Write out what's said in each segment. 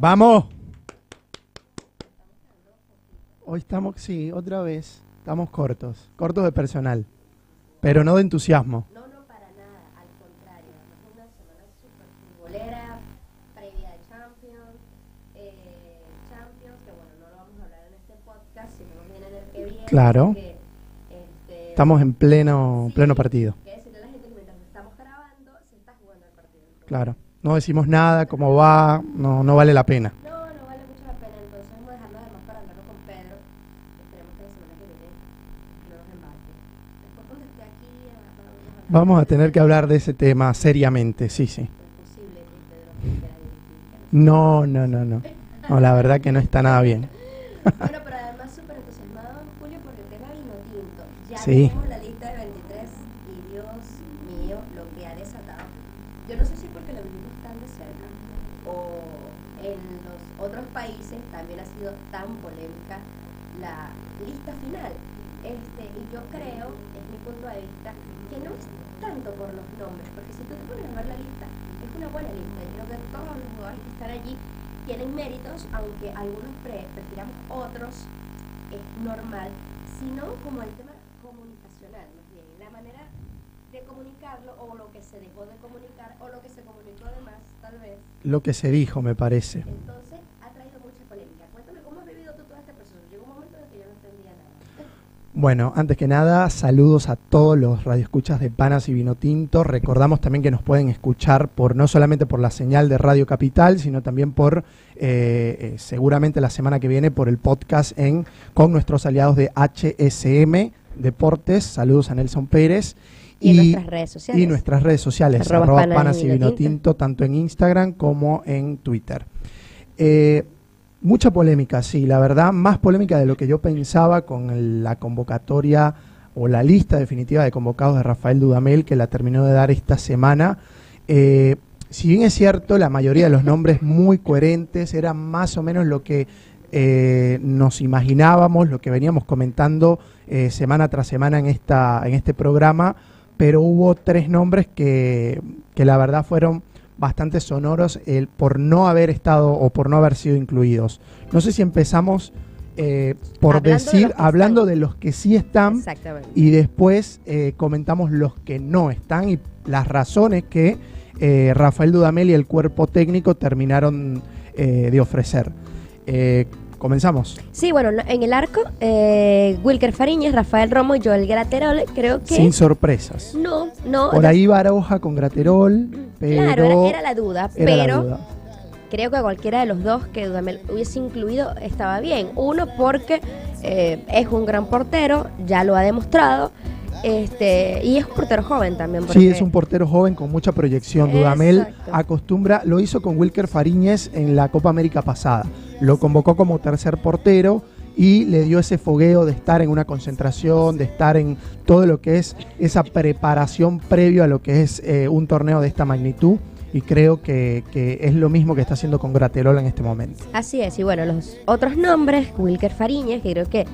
Vamos. Hoy estamos, sí, otra vez. Estamos cortos, cortos de personal, pero no de entusiasmo. No, no, para nada, al contrario. Una semana súper futbolera, previa de Champions, eh, Champions, que bueno, no lo vamos a hablar en este podcast, sino más bien en el que viene. Claro. porque, este, Estamos en pleno, sí, pleno partido. que decirle a la gente que mientras estamos grabando, se está jugando el partido. Claro. No decimos nada, cómo va, no, no vale la pena. No, no vale mucho la pena, entonces vamos a dejarlo además para hablarlo con Pedro. Esperemos que la semana que viene no nos embarque. Después cuando esté aquí, vamos a hablar Vamos a tener que hablar de ese tema seriamente, sí, sí. No, no, no, no. No, la verdad que no está nada bien. Bueno, pero además súper entusiasmado, Julio, porque el tema vino tinto. Ya Sí. Países también ha sido tan polémica la lista final. Este, y yo creo, es mi punto de vista, que no es tanto por los nombres, porque si tú te pones a ver la lista, es una buena lista. Yo creo que todos los jugadores que están allí tienen méritos, aunque algunos pre prefiramos otros, es normal, sino como el tema comunicacional, más bien, la manera de comunicarlo o lo que se dejó de comunicar o lo que se comunicó además, tal vez. Lo que se dijo, me parece. Entonces ha traído mucha polémica. Cuéntame cómo has vivido tú todo este proceso. Llegó un momento en que yo no entendía nada. Bueno, antes que nada, saludos a todos los radioescuchas de Panas y Vino Tinto. Recordamos también que nos pueden escuchar por no solamente por la señal de Radio Capital, sino también por eh, eh, seguramente la semana que viene por el podcast en con nuestros aliados de HSM Deportes. Saludos a Nelson Pérez. Y, en nuestras redes sociales. y nuestras redes sociales, Arroba arroba Panas panas y y Vino vino Tinto. tinto, tanto en Instagram como en Twitter. Eh, mucha polémica, sí, la verdad, más polémica de lo que yo pensaba con la convocatoria o la lista definitiva de convocados de Rafael Dudamel, que la terminó de dar esta semana. Eh, si bien es cierto, la mayoría de los nombres muy coherentes, era más o menos lo que eh, nos imaginábamos, lo que veníamos comentando eh, semana tras semana en, esta, en este programa, pero hubo tres nombres que, que la verdad fueron bastante sonoros el, por no haber estado o por no haber sido incluidos. No sé si empezamos eh, por Hablando decir, hablando están. de los que sí están y después eh, comentamos los que no están y las razones que eh, Rafael Dudamel y el cuerpo técnico terminaron eh, de ofrecer. Eh, comenzamos. Sí, bueno, no- en el arco, eh, Wilker Fariñez, Rafael Romo y Joel Graterol, creo que... Sin sorpresas. no, no. Por ahí Baroja con Graterol, pero Claro, era, era la duda, era la pero duda. creo que cualquiera de los dos que Dudamel hubiese incluido estaba bien. Uno porque eh, es un gran portero, ya lo ha demostrado, este y es un portero joven también. Sí, es un portero joven con mucha proyección. Dudamel acostumbra, lo hizo con Wilker Fariñez en la Copa América pasada. Lo convocó como tercer portero y le dio ese fogueo de estar en una concentración, de estar en todo lo que es esa preparación previo a lo que es eh, un torneo de esta magnitud. Y creo que, que es lo mismo que está haciendo con Graterol en este momento. Así es, y bueno, los otros nombres, Wilker Fariñez, que creo que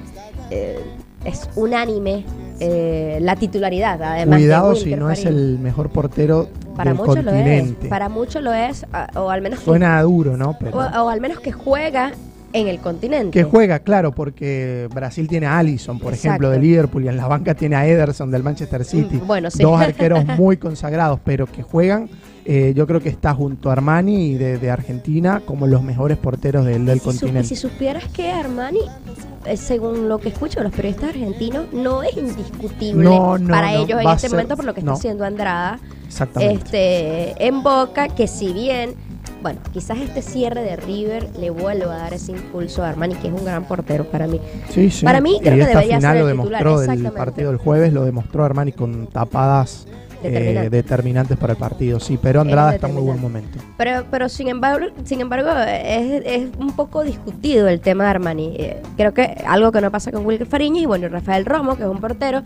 eh, es unánime eh, la titularidad, además. de Cuidado si no es el mejor portero Para del muchos lo es, para muchos lo es, o al menos que, Suena duro, ¿no? Pero... o, o al menos que juega en el continente. Que juega, claro, porque Brasil tiene a Allison, por Exacto. ejemplo, de Liverpool, y en la banca tiene a Ederson del Manchester City. Mm, bueno, sí. Dos arqueros muy consagrados, pero que juegan. eh, yo creo que está junto a Armani y de, de Argentina como los mejores porteros del, del Si, su- continente. si supieras que Armani, eh, según lo que escucho de los periodistas argentinos, no es indiscutible No, no, para no, ellos en este ser- momento por lo que está haciendo Andrada. Exactamente. Este, en Boca, que si bien, bueno, quizás este cierre de River le vuelva a dar ese impulso a Armani, que es un gran portero para mí. Sí, sí. para mí, creo y que esta debería final ser lo el titular, demostró del exactamente. partido del jueves, lo demostró Armani con tapadas eh, Determinante. determinantes para el partido. Sí, pero Andrada Es está en muy buen momento. Pero, pero sin embargo, sin embargo es, es un poco discutido el tema de Armani. Eh, creo que algo que no pasa con Wilker Fariñez y bueno, Rafael Romo, que es un portero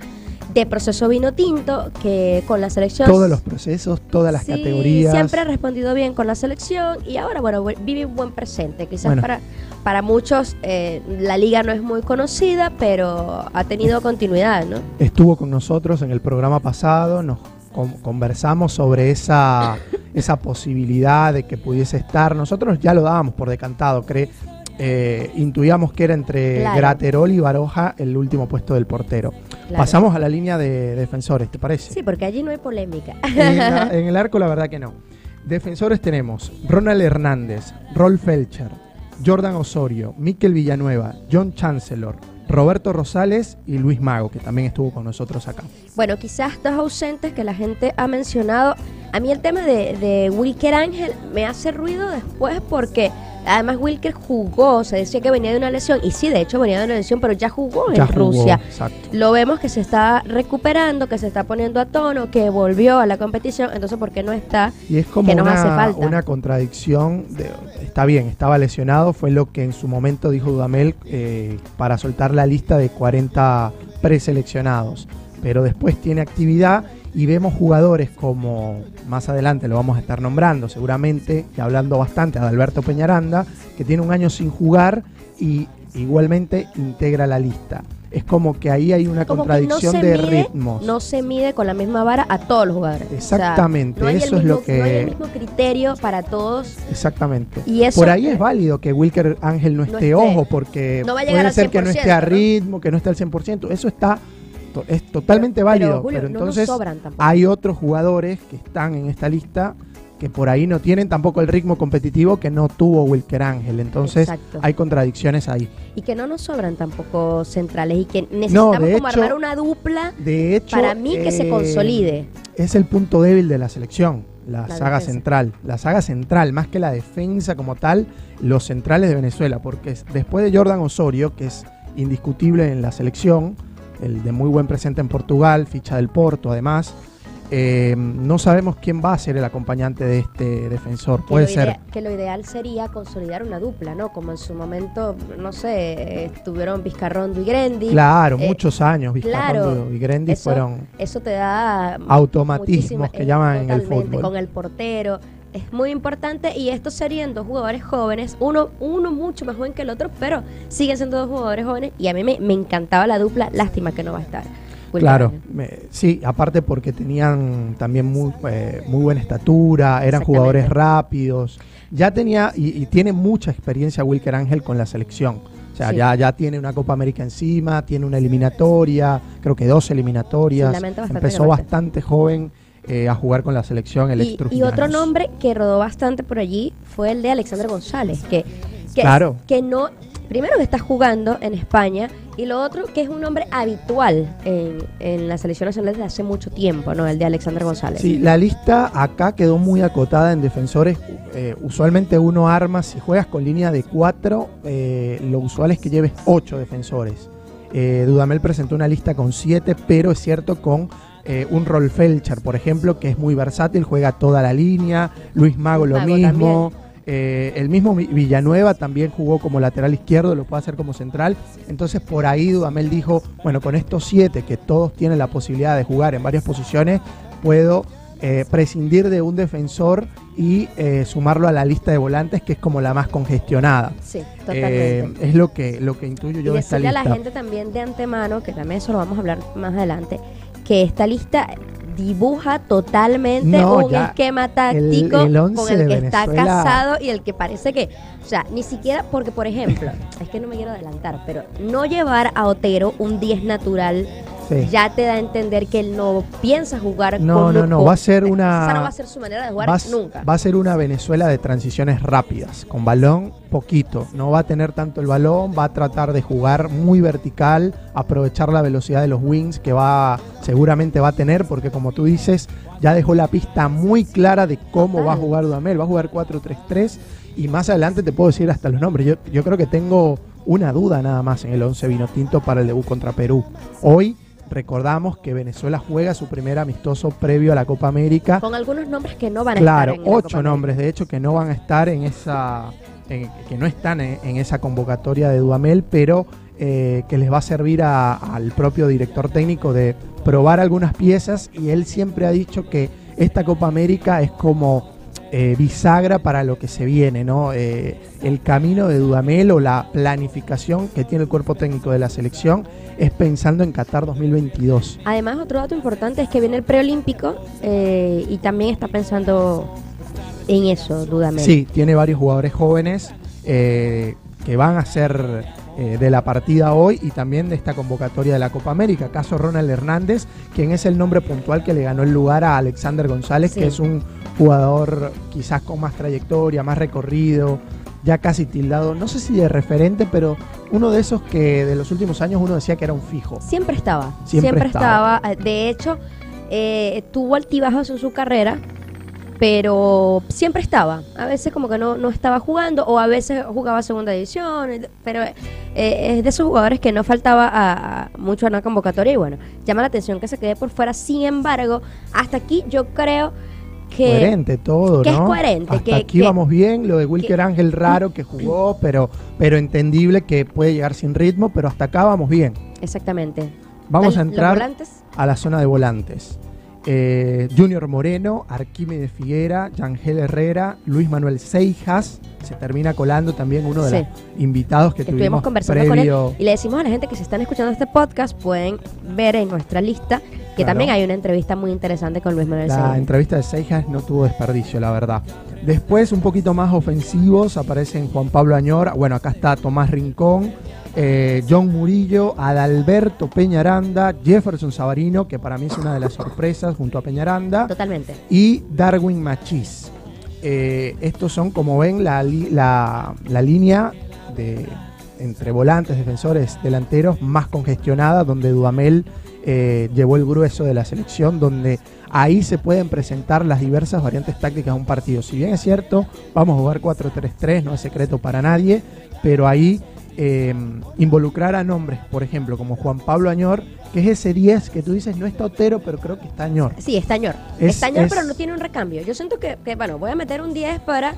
de proceso vino tinto, que con la selección Todos los procesos, todas las Sí, categorías. Siempre ha respondido bien con la selección y ahora, bueno, vive un buen presente. Quizás Bueno. para, para muchos eh, la liga no es muy conocida, pero ha tenido continuidad, ¿no? estuvo con nosotros en el programa pasado, nos con- conversamos sobre esa esa posibilidad de que pudiese estar. Nosotros ya lo dábamos por decantado, cree. Eh, intuíamos que era entre Claro. Graterol y Baroja el último puesto del portero. Claro. Pasamos a la línea de defensores, ¿te parece? Sí, porque allí no hay polémica. En, la- en el arco la verdad que no. Defensores tenemos Ronald Hernández, Rolf Felcher, Jordan Osorio, Miquel Villanueva, John Chancellor, Roberto Rosales y Luis Mago, que también estuvo con nosotros acá. Bueno, quizás dos ausentes que la gente ha mencionado. A mí el tema de, de Wilker Ángel me hace ruido después porque además Wilker jugó, se decía que venía de una lesión y sí, de hecho venía de una lesión, pero ya jugó Ya en jugó, Rusia. Exacto. Lo vemos que se está recuperando, que se está poniendo a tono, que volvió a la competición, entonces ¿por qué no está? Y es como que nos una, hace falta. una contradicción. de- está bien, estaba lesionado, fue lo que en su momento dijo Dudamel eh, para soltar la lista de 40 preseleccionados. Pero después tiene actividad y vemos jugadores como, más adelante lo vamos a estar nombrando seguramente, y hablando bastante, de Alberto Peñaranda, que tiene un año sin jugar y igualmente integra la lista. Es como que ahí hay una Como que no contradicción de mide, ritmos. no se mide con la misma vara a todos los jugadores. O sea, Exactamente, no eso es lo que- No hay el mismo criterio para todos. Exactamente. Y eso Por ahí es válido que Wilker Ángel no No esté, esté. ojo, porque va a puede al ser que no esté 100%, a ritmo, que no esté al 100%. Eso está to- es totalmente válido. Pero, Julio, no nos entonces hay otros jugadores que están en esta lista que por ahí no tienen tampoco el ritmo competitivo que no tuvo Wilker Ángel. Entonces Exacto. hay contradicciones ahí. Y que no nos sobran tampoco centrales y que necesitamos de como hecho- armar una dupla De hecho, para mí que se eh, consolide. es el punto débil de la selección, la, La saga defensa. central. La saga central, más que la defensa como tal, los centrales de Venezuela, porque es- después de Jordan Osorio, que es indiscutible en la selección, el de muy buen presente en Portugal, ficha del Porto además, eh, no sabemos quién va a ser el acompañante de este defensor. Que Puede lo ser. que lo ideal sería consolidar una dupla, ¿no? Como en su momento, no sé, estuvieron Vizcarrondo y Grendi. Claro, Eh, muchos años, claro, Vizcarrondo y Grendi eso- fueron Eso te da automatismos que llaman en el fútbol. Con el portero. Es muy importante y estos serían dos jugadores jóvenes, uno, uno mucho más joven que el otro, pero siguen siendo dos jugadores jóvenes y a mí me, me encantaba la dupla, lástima que no va a estar. Claro, sí, aparte porque tenían también muy, eh, muy buena estatura, eran jugadores rápidos. Ya tenía y, y tiene mucha experiencia Wilker Ángel con la selección. O sea, Sí. ya, ya tiene una Copa América encima, tiene una eliminatoria, creo que dos eliminatorias. Sí, bastante Empezó bastante joven eh, a jugar con la selección, el Y, y otro nombre que rodó bastante por allí fue el de Alexander González, que, que, Claro. que no, primero que está jugando en España y lo otro que es un nombre habitual en, en la selección nacional desde hace mucho tiempo, ¿no? El de Alexander González. Sí, la lista acá quedó muy acotada en defensores. Eh, usualmente uno arma, si juegas con línea de cuatro, eh, lo usual es que lleves ocho defensores. Eh, Dudamel presentó una lista con siete, pero es cierto con eh, un Rolf Felcher, por ejemplo, que es muy versátil, juega toda la línea. Luis Mago lo Mago mismo. Eh, el mismo Vi- Villanueva también jugó como lateral izquierdo, lo puede hacer como central. Entonces por ahí Dudamel dijo, bueno, con estos siete que todos tienen la posibilidad de jugar en varias posiciones, puedo eh, prescindir de un defensor y eh, sumarlo a la lista de volantes que es como la más congestionada. Sí, totalmente. Eh, es lo que, lo que intuyo y yo de esta decirle a la lista. gente también de antemano, que también eso lo vamos a hablar más adelante, que esta lista dibuja totalmente No, un ya, esquema táctico el con el que está casado y el que parece que, o sea, ni siquiera, porque por ejemplo, es que no me quiero adelantar, pero no llevar a Otero un 10 natural Sí. ya te da a entender que él no piensa jugar No, con no, no, va a ser una- Esa no va a ser su manera de jugar va, nunca. va a ser una Venezuela de transiciones rápidas, con balón poquito, no va a tener tanto el balón, va a tratar de jugar muy vertical, aprovechar la velocidad de los wings que va seguramente va a tener, porque como tú dices, ya dejó la pista muy clara de cómo Total. va a jugar Dudamel, va a jugar 4-3-3 y más adelante te puedo decir hasta los nombres. Yo, yo creo que tengo una duda nada más en el 11 vino tinto para el debut contra Perú. Hoy recordamos que Venezuela juega su primer amistoso previo a la Copa América. Con algunos nombres que no van a Claro, estar la ocho nombres, de hecho, que no van a estar en esa, en- que no están en, en esa convocatoria de Dudamel, pero eh, que les va a servir a- al propio director técnico de probar algunas piezas. Y él siempre ha dicho que esta Copa América es como eh, bisagra para lo que se viene, ¿no? Eh, el camino de Dudamel o la planificación que tiene el cuerpo técnico de la selección es pensando en Qatar 2022. Además, otro dato importante es que viene el preolímpico eh, y también está pensando en eso, Dudamel. Sí, tiene varios jugadores jóvenes que van a ser eh, de la partida hoy y también de esta convocatoria de la Copa América. Caso Ronald Hernández, quien es el nombre puntual que le ganó el lugar a Alexander González, Sí. que es un jugador quizás con más trayectoria, más recorrido, ya casi tildado, no sé si de referente, pero uno de esos que de los últimos años uno decía que era un fijo. Siempre estaba. Siempre Siempre, estaba. estaba. De hecho, eh, tuvo altibajos en su carrera, pero siempre estaba. A veces como que no, no estaba jugando o a veces jugaba segunda división, pero eh, es de esos jugadores que no faltaba a, a- mucho a una convocatoria y bueno, llama la atención que se quede por fuera. Sin embargo, hasta aquí yo creo que... coherente todo, que ¿no? es coherente, Hasta que- aquí que- vamos bien, lo de Wilker que- Ángel raro que jugó, pero, pero entendible que puede llegar sin ritmo, pero hasta acá vamos bien. Exactamente. Vamos a entrar a la zona de volantes. Eh, Junior Moreno, Arquímedes Figuera, Yangel Herrera, Luis Manuel Seijas, se termina colando también uno de Sí. los invitados que Estuvimos tuvimos conversando previo. con él y le decimos a la gente que si están escuchando este podcast pueden ver en nuestra lista que Claro. también hay una entrevista muy interesante con Luis Manuel La Seijas. entrevista de Seijas no tuvo desperdicio, la verdad. Después, un poquito más ofensivos, aparecen Juan Pablo Añor, bueno, acá está Tomás Rincón, eh, John Murillo, Adalberto Peñaranda, Jefferson Sabarino, que para mí es una de las sorpresas junto a Peñaranda, Totalmente. y Darwin Machís. Eh, estos son, como ven, la, la- la línea de entre volantes, defensores, delanteros más congestionada, donde Dudamel eh, llevó el grueso de la selección, donde ahí se pueden presentar las diversas variantes tácticas de un partido. Si bien es cierto, vamos a jugar 4-3-3, no es secreto para nadie, pero ahí eh, involucrar a nombres, por ejemplo, como Juan Pablo Añor, que es ese 10 que tú dices no está Otero, pero creo que está Añor. Sí, Estañor. Es- Estañor, es- pero no tiene un recambio. Yo siento que, que, bueno, voy a meter un 10 para...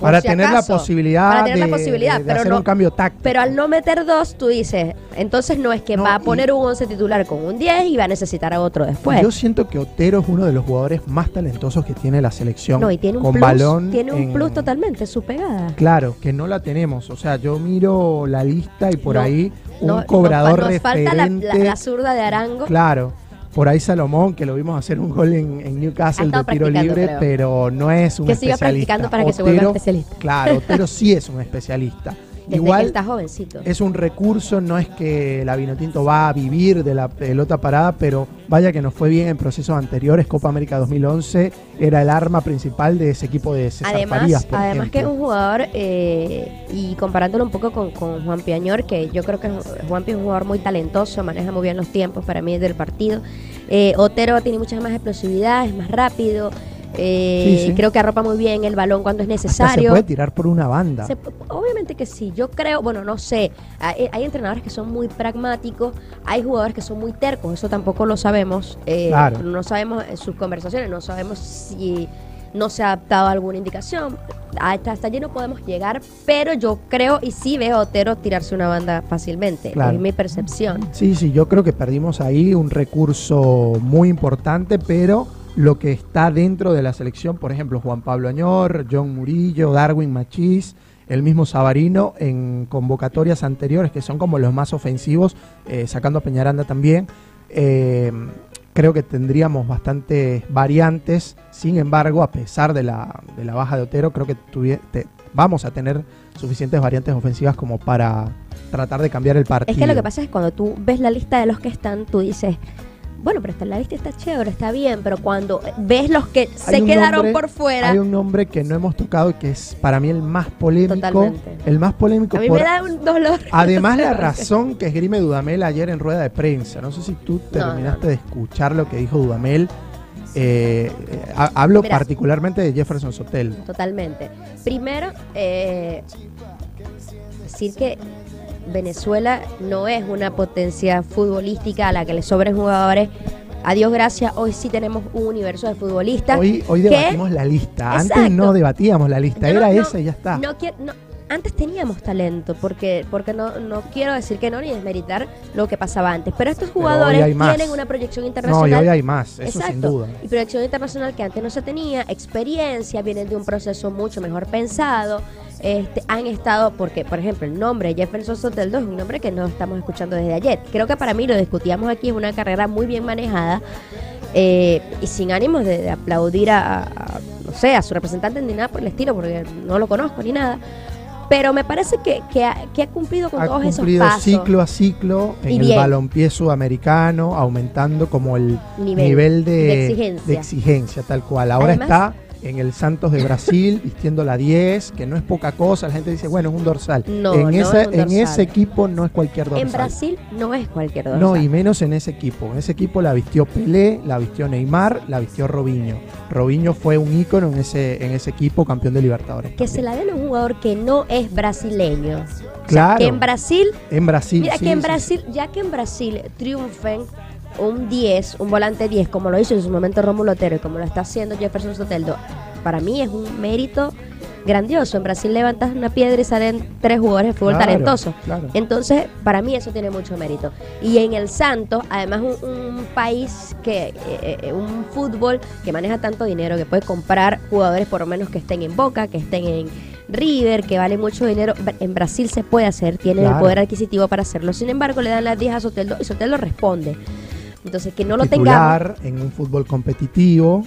para si tener acaso, la posibilidad, para tener la de- posibilidad, de, de pero hacer no- un cambio táctico. Pero al no meter dos, tú dices, entonces no es que No, va a poner un 11 titular con un 10 y va a necesitar a otro después. Yo siento que Otero es uno de los jugadores más talentosos que tiene la selección. no, y tiene un con plus, balón tiene un en- plus totalmente, su pegada. Claro, que no la tenemos. O sea, yo miro la lista y por No, ahí un cobrador nos, nos falta la, referente. la- la zurda de Arango. Claro. Por ahí Salomón, que lo vimos hacer un gol en, en Newcastle de tiro libre, creo. pero no es un que siga especialista. practicando para que se vuelva especialista. Claro, Otero sí es un especialista. Desde Igual que está jovencito. es un recurso, no es que la Vinotinto va a vivir de la pelota parada, pero vaya que nos fue bien en procesos anteriores. Copa América 2011 era el arma principal de ese equipo de César Además, Farías, por además que es un jugador, eh, y comparándolo un poco con, con Juan Piañor, que yo creo que Juan es un jugador muy talentoso, maneja muy bien los tiempos para mí del partido. Eh, Otero tiene mucha más explosividad, es más rápido. Eh, Sí, sí. Creo que arropa muy bien el balón cuando es Hasta se necesario. puede tirar por una banda. Se obviamente que sí, yo creo, bueno, no sé, hay, hay entrenadores que son muy pragmáticos, hay jugadores que son muy tercos, eso tampoco lo sabemos, eh, Claro. no sabemos en sus conversaciones, no sabemos si no se ha adaptado a alguna indicación, hasta, hasta allí no podemos llegar, pero yo creo y sí veo a Otero tirarse una banda fácilmente, Claro. es mi percepción. Sí, sí, yo creo que perdimos ahí un recurso muy importante, pero lo que está dentro de la selección, por ejemplo, Juan Pablo Añor, John Murillo, Darwin Machís, el mismo Sabarino, en convocatorias anteriores, que son como los más ofensivos, eh, sacando a Peñaranda también, eh, creo que tendríamos bastantes variantes, sin embargo, a pesar de la, de la baja de Otero, creo que te- vamos a tener suficientes variantes ofensivas como para tratar de cambiar el partido. Es que lo que pasa es que cuando tú ves la lista de los que están, tú dices, bueno, pero esta, la lista está chévere, está bien, pero cuando ves los que se quedaron nombre- por fuera, Hay un nombre que no hemos tocado y que es para mí el más polémico. Totalmente. El más polémico a mí por me da un dolor. además la razón que esgrime Dudamel ayer en rueda de prensa. No sé si tú terminaste no. de escuchar lo que dijo Dudamel. Eh, eh, ha- hablo Mira. particularmente de Jefferson Sotel. Totalmente. Primero, eh, decir que Venezuela no es una potencia futbolística a la que le sobren jugadores. A Dios gracias, hoy sí tenemos un universo de futbolistas. Hoy, hoy debatimos la lista. Antes no debatíamos la lista. No- Era no- esa y ya está. No antes teníamos talento, porque, porque no, no quiero decir que no ni desmeritar lo que pasaba antes. Pero estos jugadores tienen una proyección no, y internacional. hoy hay más. Eso sin Exacto. duda. Y proyección internacional que antes no se tenía, experiencia, vienen de un proceso mucho mejor pensado. Este, han estado, porque por ejemplo el nombre Jefferson Soteldo es un nombre que no estamos escuchando desde ayer. Creo que para mí lo discutíamos aquí, es una carrera muy bien manejada eh, y sin ánimos de, de aplaudir a, a- no sé, a su representante ni nada por el estilo, porque no lo conozco ni nada. Pero me parece que, que, ha, que ha cumplido con ha todos esos cumplido pasos. ciclo a ciclo Y en el bien. balompié sudamericano, aumentando como el Nivel nivel, de, de exigencia. de exigencia, tal cual. Ahora Además- está en el Santos de Brasil vistiendo la 10, que no es poca cosa. La gente dice, bueno, es un dorsal. No, en no ese, es un en ese equipo no es cualquier dorsal. En Brasil no es cualquier dorsal. No, y menos en ese equipo. En ese equipo la vistió Pelé, la vistió Neymar, la vistió Robinho. Robinho fue un ícono en ese, en ese equipo, campeón de Libertadores. que se la den a un jugador que no es brasileño. O sea, Claro. que en Brasil En Brasil. Mira sí, que en sí, Brasil, ya que en Brasil triunfen un 10, un volante 10, como lo hizo en su momento Rómulo Otero y como lo está haciendo Jefferson Soteldo, para mí es un mérito grandioso. En Brasil levantas una piedra y salen tres jugadores de fútbol Claro, talentosos. claro. Entonces, para mí eso tiene mucho mérito. Y en el Santos, además un, un país que, eh, eh, un fútbol que maneja tanto dinero, que puede comprar jugadores por lo menos que estén en Boca, que estén en River, que vale mucho dinero. En Brasil se puede hacer, tienen el poder adquisitivo para hacerlo. Sin embargo, le dan las 10 a Soteldo y Soteldo responde. Entonces, que no lo tengamos. En un fútbol competitivo.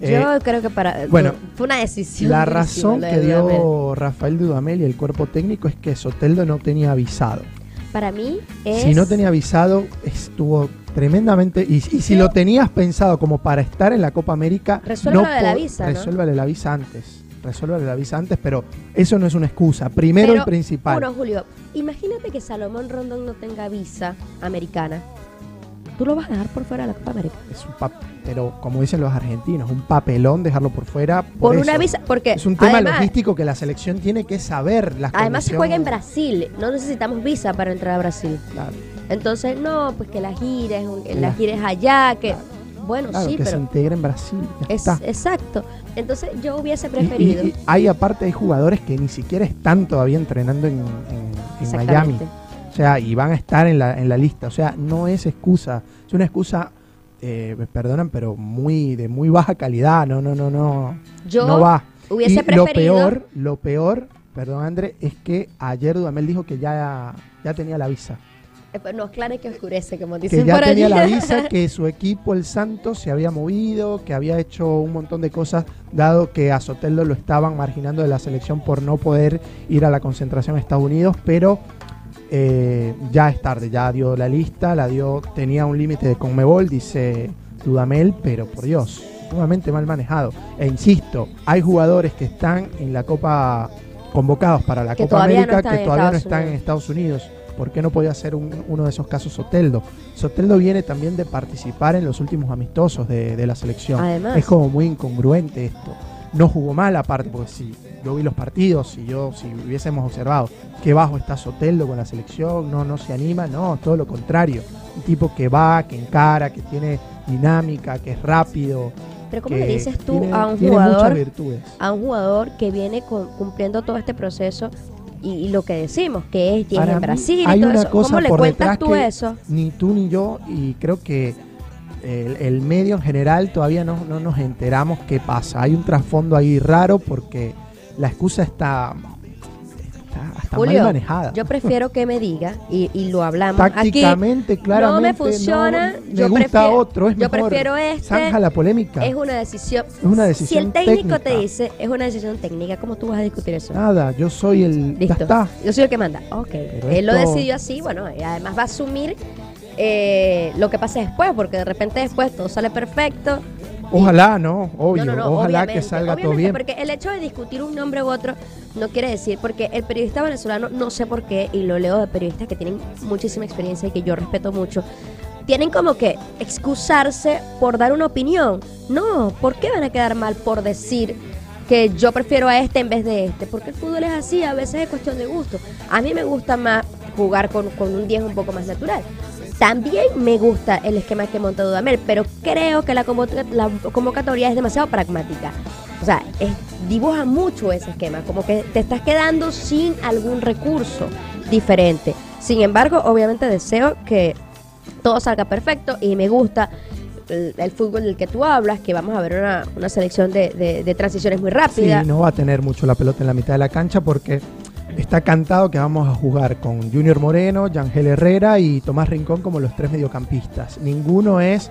Eh, Yo creo que para. bueno, fue una decisión. la razón que Dudamel. dio Rafael Dudamel y el cuerpo técnico es que Soteldo no tenía avisado. Para mí es. Si no tenía avisado, estuvo tremendamente. Y, y si lo tenías pensado como para estar en la Copa América, no de la visa, ¿no? Resuélvale la visa antes. Resuélvale la visa antes, pero eso no es una excusa. Primero Pero, y principal. Uno, Julio, imagínate que Salomón Rondón no tenga visa americana. ¿Tú lo vas a dejar por fuera de la Copa América? Es un pap- pero como dicen los argentinos, un papelón dejarlo por fuera. Por, Por, una visa, porque Es un tema además, logístico que la selección tiene que saber. Las además se juega en. Brasil, no necesitamos visa para entrar a Brasil. Claro, Entonces, no, pues que la gira es, un- La- la gira es allá, que bueno, claro, sí, que se integre en Brasil. es exacto. Entonces, yo hubiese Y- y- preferido y hay aparte hay jugadores que ni siquiera están todavía entrenando en, en- en Miami. O sea, y van a estar en la, en la lista. O sea, no es excusa. Es una excusa, eh, me perdonan, pero muy de muy baja calidad. No, no, no, no. Yo no va. hubiese y lo preferido peor, lo peor, perdón André, es que ayer Dudamel dijo que ya, ya tenía la visa. eh, pues, no, claro que oscurece, como dicen Que ya por tenía allí. la visa, que su equipo, el Santos, se había movido, que había hecho un montón de cosas, dado que a Soteldo lo estaban marginando de la selección por no poder ir a la concentración a Estados Unidos, pero eh, ya es tarde, ya dio la lista, la dio, tenía un límite de Conmebol, dice Dudamel, pero por Dios, sumamente mal manejado. E insisto, hay jugadores que están en la Copa, convocados para la Que Copa no América, que todavía no están en. Estados Unidos. ¿Por qué no podía ser un- uno de esos casos Soteldo? Soteldo viene también de participar en los últimos amistosos de, de la selección. Además. Es como muy incongruente esto. No jugó mal aparte, porque si yo vi los partidos, si yo, si hubiésemos observado que bajo está Soteldo con la selección, no, no se anima, no, todo lo contrario. Un tipo que va, que encara, que tiene dinámica, que es rápido. Pero ¿cómo que le dices tú tiene- a un jugador virtudes. a un jugador que viene con- cumpliendo todo este proceso y, y lo que decimos, que es, y en Brasil y hay todo una eso. cosa ¿Cómo le cuentas tú eso? Ni tú ni yo, y creo que el, el medio en general todavía no, no nos enteramos qué pasa. Hay un trasfondo ahí raro porque la excusa está, está, está Julio, mal manejada. Yo prefiero que me diga, y, y lo hablamos Tácticamente, claramente. no me funciona, no, me yo gusta prefiero- otro, es yo mejor. prefiero este, Zanja la polémica. es una decisión. Es una Si decisión el técnico te dice, es una decisión técnica, ¿cómo tú vas a discutir eso? Nada, yo soy el. Ya Listo. está. Yo soy el que manda. Ok. Pero Él lo decidió así, bueno, y además va a asumir eh, lo que pase después, porque de repente después todo sale perfecto. Ojalá, ¿no? Obvio. No, no, no, Ojalá que salga todo bien. Porque el hecho de discutir un nombre u otro no quiere decir, porque el periodista venezolano, no sé por qué, y lo leo de periodistas que tienen muchísima experiencia y que yo respeto mucho, tienen como que excusarse por dar una opinión. No, ¿por qué van a quedar mal por decir que yo prefiero a este en vez de este? Porque el fútbol es así, a veces es cuestión de gusto. A mí me gusta más jugar con, con un 10 un poco más natural. También me gusta el esquema que monta Dudamel, pero creo que la, la convocatoria es demasiado pragmática. O sea, es- dibuja mucho ese esquema, como que te estás quedando sin algún recurso diferente. Sin embargo, obviamente deseo que todo salga perfecto y me gusta el, fútbol del que tú hablas, que vamos a ver una, selección de, de- de transiciones muy rápidas. Sí, no va a tener mucho la pelota en la mitad de la cancha porque está cantado que vamos a jugar con Junior Moreno, Yangel Herrera y Tomás Rincón como los tres mediocampistas. Ninguno es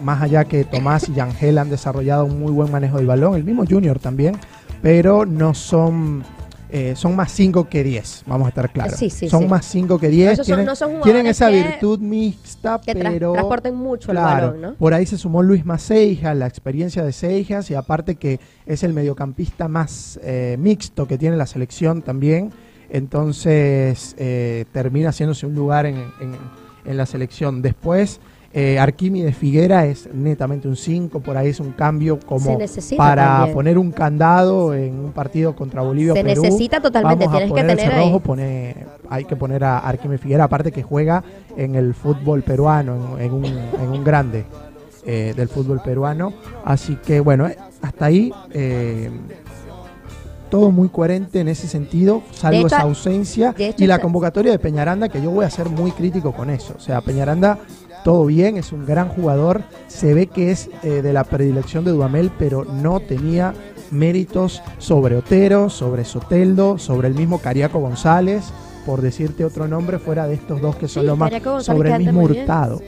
más allá que Tomás y Yangel han desarrollado un muy buen manejo del balón, el mismo Junior también, pero no son eh, son más 5 que 10, vamos a estar claros. Sí, sí, son sí. más 5 que 10. No, esos son- tienen, no tienen esa que- virtud mixta, que tra- pero. transporten mucho el claro, balón, ¿no? Por ahí se sumó Luis Maceija, la experiencia de Seijas, y aparte que es el mediocampista más eh, mixto que tiene la selección también. Entonces eh, termina haciéndose un lugar en, en- en la selección. Después. Eh, Arquímedes Figuera es netamente un 5, por ahí es un cambio como para también. poner un candado en un partido contra Bolivia Se Perú. necesita totalmente, Vamos a tienes que poner el tener ahí. pone- hay que poner a Arquímedes Figuera, aparte que juega en el fútbol peruano, en, en un, en un grande eh, del fútbol peruano. Así que bueno, eh, hasta ahí eh, todo muy coherente en ese sentido, salvo hecho, esa ausencia hecho, y la convocatoria de Peñaranda, que yo voy a ser muy crítico con eso. O sea, Peñaranda, todo bien, es un gran jugador, se ve que es eh, de la predilección de Dudamel, pero no tenía méritos sobre Otero, sobre Soteldo, sobre el mismo Cariaco González, por decirte otro nombre fuera de estos dos que son Sí, los más, Cariaco sobre el mismo. Hurtado.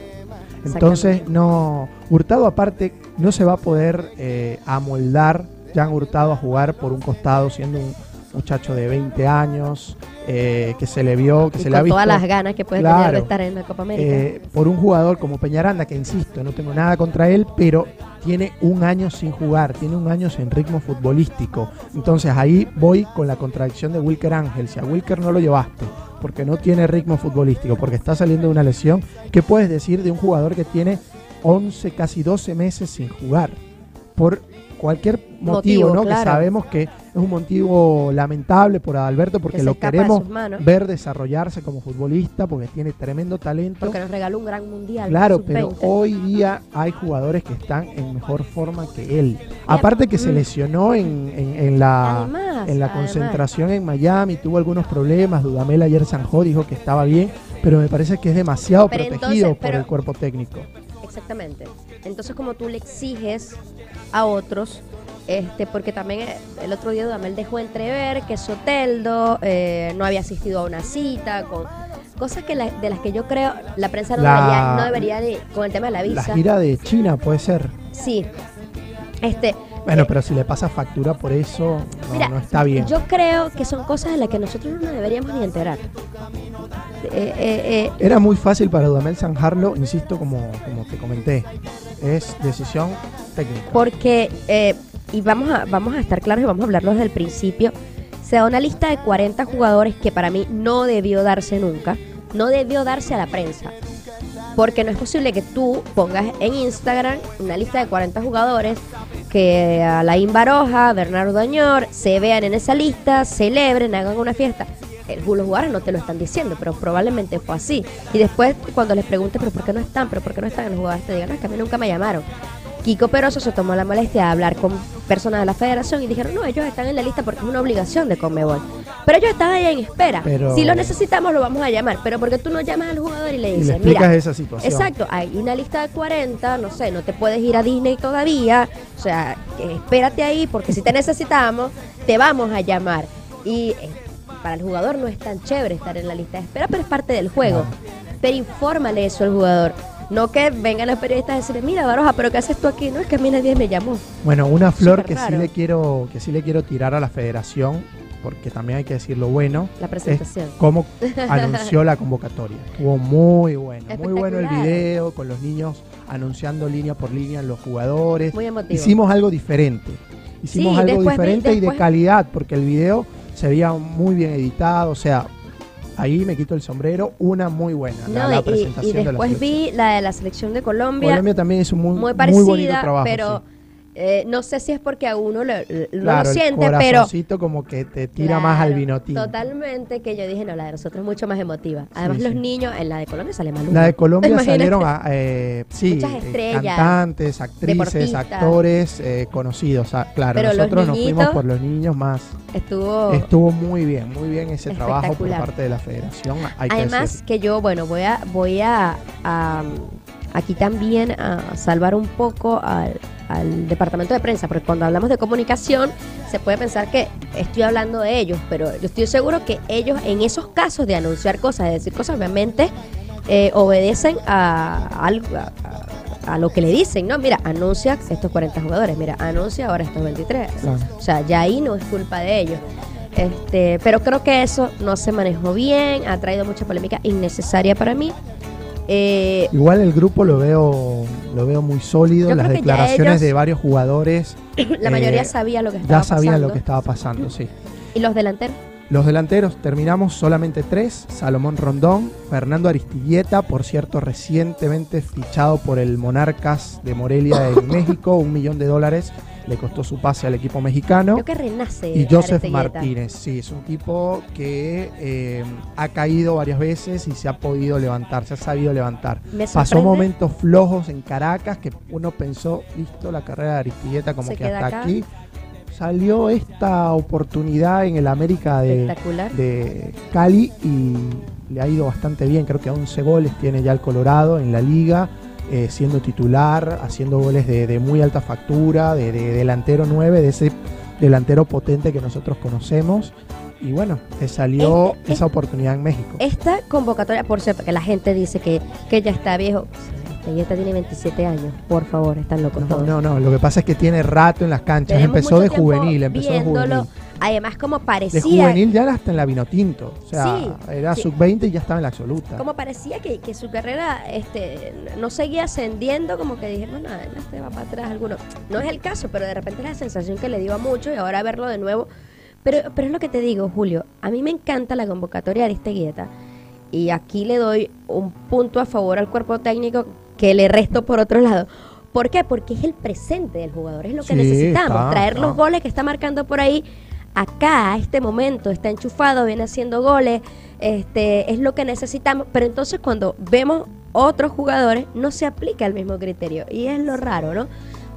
Entonces, no. Hurtado, aparte, no se va a poder eh, amoldar Jan Hurtado a jugar por un costado, siendo un muchacho de 20 años, eh, que se le vio, que Y se le ha con visto. todas las ganas que puede tener de estar en la Copa América. eh, por un jugador como Peñaranda, que insisto, no tengo nada contra él, pero tiene un año sin jugar, tiene un año sin ritmo futbolístico. Entonces ahí voy con la contradicción de Wilker Ángel. Si a Wilker no lo llevaste porque no tiene ritmo futbolístico, porque está saliendo de una lesión, ¿qué puedes decir de un jugador que tiene 11, casi 12 meses sin jugar? Por cualquier motivo, Motivo, ¿no? claro. Que sabemos que es un motivo lamentable por Adalberto porque que lo queremos ver desarrollarse como futbolista porque tiene tremendo talento. porque nos regaló un gran mundial. Claro, sub-20. pero hoy día hay jugadores que están en mejor forma que él. Aparte que se mm. lesionó en, en- en la, Además, en la además. concentración en Miami, tuvo algunos problemas. Dudamel ayer zanjó, dijo que estaba bien, pero me parece que es demasiado Pero protegido entonces, por el cuerpo técnico. Exactamente. Entonces, como tú le exiges a otros, este, porque también eh, el otro día Dudamel dejó entrever que Soteldo eh, no había asistido a una cita, con cosas que la- de las que yo creo la prensa no, La- debería, no debería de, con el tema de la La visa. gira de China puede ser. Sí. Este, Bueno, pero si le pasa factura por eso, no, Mira, no está bien. Yo creo que son cosas de las que nosotros no nos deberíamos ni enterar. Eh, eh, eh, Era muy fácil para Dudamel zanjarlo, insisto, como, como te comenté. Es decisión técnica. porque, eh, y vamos a, vamos a estar claros y vamos a hablarlo desde el principio, se da una lista de 40 jugadores que para mí no debió darse nunca, no debió darse a la prensa. Porque no es posible que tú pongas en Instagram una lista de 40 jugadores que Alain Baroja, Bernardo Dañor se vean en esa lista, celebren, hagan una fiesta. Los jugadores no te lo están diciendo, pero probablemente fue así. Y después, cuando les preguntes, ¿pero por qué no están? ¿Pero por qué no están? Los jugadores te digan, no, es que a mí nunca me llamaron. Kiko Peroso se tomó la molestia de hablar con personas de la federación y dijeron, no, ellos están en la lista porque es una obligación de Conmebol. Pero ellos están ahí en espera. Pero- Si lo necesitamos, lo vamos a llamar. Pero porque tú no llamas al jugador y le Y le dices, explicas mira, esa situación. Exacto, hay una lista de 40, no sé, no te puedes ir a Disney todavía, o sea, eh, espérate ahí porque si te necesitamos, te vamos a llamar. Y eh, para el jugador no es tan chévere estar en la lista de espera, pero es parte del juego. Pero infórmale eso al jugador. No que vengan los periodistas a decirle, mira, Baroja, pero ¿qué haces tú aquí? No, es que a mí nadie me llamó. Bueno, una flor Súper que sí le quiero que sí le quiero tirar a la Federación, porque también hay que decir lo bueno, La presentación. es cómo anunció la convocatoria. Estuvo muy bueno, muy bueno el video con los niños anunciando línea por línea los jugadores. Muy emotivo. Hicimos algo diferente. Hicimos Sí, algo diferente y de calidad, porque el video se veía muy bien editado, o sea, ahí me quito el sombrero, una muy buena, la, No, la y- y, presentación y de la después vi la de la selección de Colombia. Colombia también hizo un muy, muy muy parecida, bonito trabajo. pero sí. Eh, no sé si es porque a uno lo, lo- Claro, lo el siente, pero corazoncito como que te tira más al Claro, vino tinto. Totalmente, que yo dije, no, la de nosotros es mucho más emotiva. Además, Sí, los sí. niños, en la de Colombia sale Maluma. La de Colombia Imagínate. salieron a, eh, sí, Muchas eh, estrellas, cantantes, actrices, actores eh, conocidos. ah, claro, Pero nosotros nos fuimos por los niños más. Estuvo... Estuvo muy bien, muy bien ese trabajo por parte de la federación. Hay Además, que yo, bueno, voy a, voy a, a, aquí también a salvar un poco al, al departamento de prensa, porque cuando hablamos de comunicación se puede pensar que estoy hablando de ellos, pero yo estoy seguro que ellos en esos casos de anunciar cosas, de decir cosas, obviamente eh, obedecen a algo, a- a- a lo que le dicen, ¿no? Mira, anuncia estos 40 jugadores, mira, anuncia ahora estos 23. Claro. O sea, ya ahí no es culpa de ellos. Este, pero creo que eso no se manejó bien, ha traído mucha polémica innecesaria para mí. Eh, Igual el grupo lo veo lo veo muy sólido, las ya declaraciones ellos- de varios jugadores la eh, mayoría sabía lo que estaba ya sabían pasando. lo que estaba pasando, sí. Y los delanteros. Los delanteros terminamos solamente tres, Salomón Rondón, Fernando Aristilleta, por cierto recientemente fichado por el Monarcas de Morelia en México, un millón de dólares le costó su pase al equipo mexicano. Creo que renace. Y Joseph Aristigueta. Martínez, sí, es un tipo que eh, ha caído varias veces y se ha podido levantar, se ha sabido levantar. Pasó momentos flojos en Caracas que uno pensó, listo, la carrera de Aristilleta como Se que hasta acá. aquí. Salió esta oportunidad en el América de, Cali y le ha ido bastante bien. Creo que 11 goles tiene ya el Colorado en la liga, eh, siendo titular, haciendo goles de, de muy alta factura, de, de delantero 9, de ese delantero potente que nosotros conocemos. Y bueno, le salió esa oportunidad en México. Esta convocatoria, por cierto, que la gente dice que, que ya está viejo. Aristigueta tiene 27 años. Por favor, están locos No, todos. no, no, lo que pasa es que tiene rato en las canchas. Tenemos empezó de juvenil, empezó de juvenil. Además, como De parecía. juvenil ya hasta en la Vinotinto. O sea, Sí, era sí. sub-20 y ya estaba en la absoluta. Como parecía que, que su carrera este, no seguía ascendiendo, como que dije, bueno, este va para atrás alguno. No es el caso, pero de repente es la sensación que le dio a mucho y ahora verlo de nuevo. Pero, pero es lo que te digo, Julio. A mí me encanta la convocatoria de Aristeguieta. Y aquí le doy un punto a favor al cuerpo técnico que le resto por otro lado. ¿Por qué? Porque es el presente del jugador, es lo que Sí, necesitamos. está, traer está. los goles que está marcando por ahí acá, a este momento, está enchufado, viene haciendo goles, este, es lo que necesitamos. Pero entonces cuando vemos otros jugadores, no se aplica el mismo criterio. Y es lo raro, ¿no?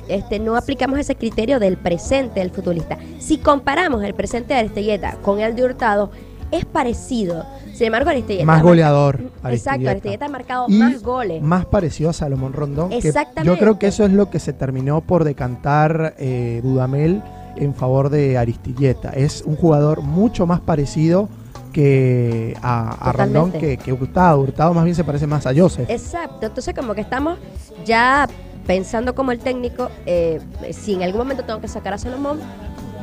Este, no aplicamos ese criterio del presente del futbolista. Si comparamos el presente de Aristeguieta con el de Hurtado, es parecido. Sin embargo, Aristeguieta... Más ha marca- goleador. Exacto. Aristeguieta ha marcado Y más goles. Más parecido a Salomón Rondón. que Exactamente. yo creo que eso es lo que se terminó por decantar eh, Dudamel en favor de Aristilleta. Es un jugador mucho más parecido que a, a Rondón que, que Hurtado. Hurtado más bien se parece más a Joseph. Exacto, entonces como que estamos ya pensando como el técnico, eh, si en algún momento tengo que sacar a Salomón,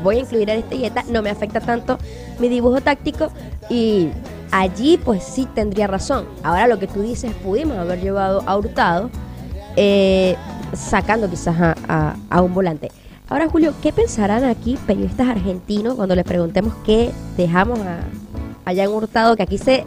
voy a incluir a Aristeguieta, no me afecta tanto mi dibujo táctico y allí pues sí tendría razón. Ahora lo que tú dices, pudimos haber llevado a Hurtado, eh, sacando quizás a, a- un volante. Ahora Julio, ¿qué pensarán aquí periodistas argentinos cuando les preguntemos qué dejamos a, a Jan Hurtado, que aquí se...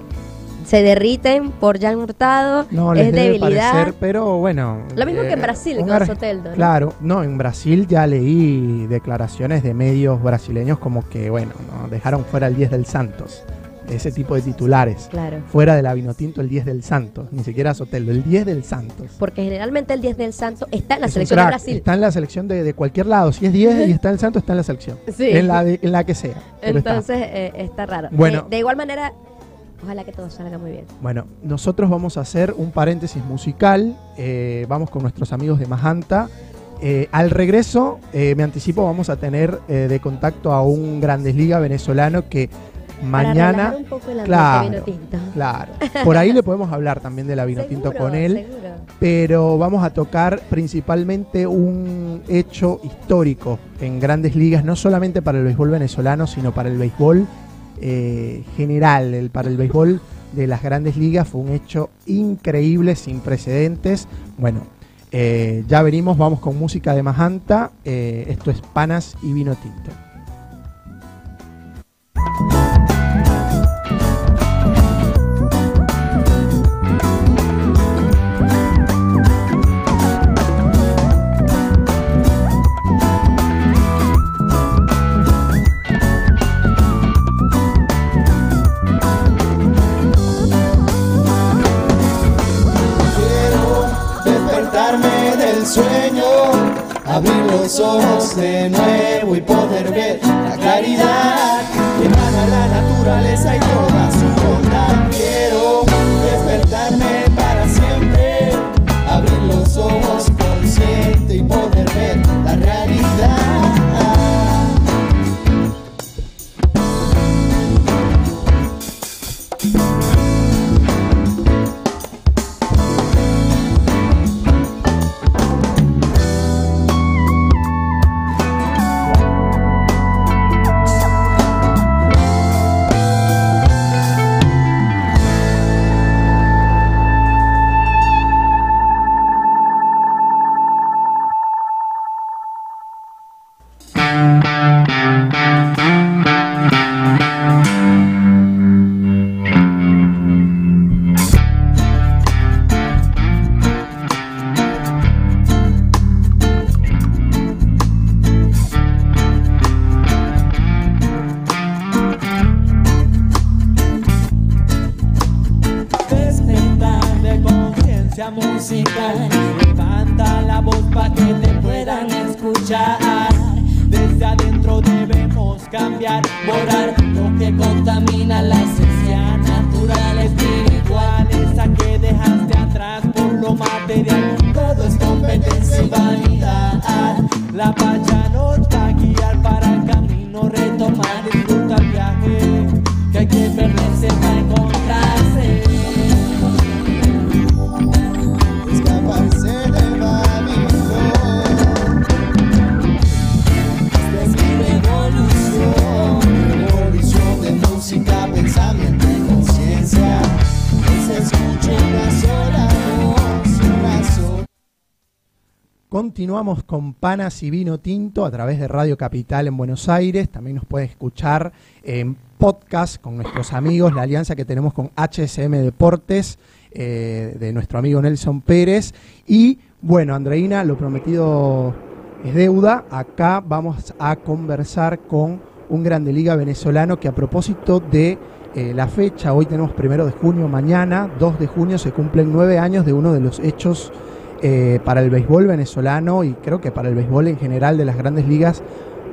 Se derriten por Jan Hurtado, No, les es debe debilidad. parecer, pero bueno. Lo mismo que en eh, Brasil, con Soteldo, ¿no? Claro, no, en Brasil ya leí declaraciones de medios brasileños como que, bueno, no, dejaron fuera el 10 del Santos. Ese tipo de titulares. Claro. Fuera de la Vinotinto el 10 del Santos, ni siquiera Soteldo, el 10 del Santos. Porque generalmente el 10 del Santo está en la Es selección de Brasil. Está en la selección de, de cualquier lado. Si es 10 y está el Santos, está en la selección. Sí. En, la de- en la que sea. está. Entonces eh, está raro. Bueno. De, de igual manera, ojalá que todo salga muy bien. Bueno, nosotros vamos a hacer un paréntesis musical. eh, vamos con nuestros amigos de Majanta. Eh, al regreso, eh, me anticipo, vamos a tener de contacto a un Grandes Liga venezolano que mañana. un poco el Claro, vino tinto. claro. Por ahí le podemos hablar también de la Vinotinto Seguro, con él. seguro. pero vamos a tocar principalmente un hecho histórico en grandes ligas, no solamente para el béisbol venezolano, sino para el béisbol eh, general, el, para el béisbol de las grandes ligas. Fue un hecho increíble, sin precedentes. Bueno, eh, ya venimos, vamos con música de Majanta. eh, esto es Panas y Vino Tinto. listening. Continuamos con Panas y Vino Tinto a través de Radio Capital en Buenos Aires. También nos pueden escuchar en podcast con nuestros amigos, la alianza que tenemos con HSM Deportes, eh, de nuestro amigo Nelson Pérez. Y bueno, Andreina, lo prometido es deuda. Acá vamos a conversar con un grande liga venezolano que a propósito de eh, la fecha, hoy tenemos primero de junio, mañana, 2 de junio, se cumplen nueve años de uno de los hechos eh, para el béisbol venezolano y creo que para el béisbol en general de las grandes ligas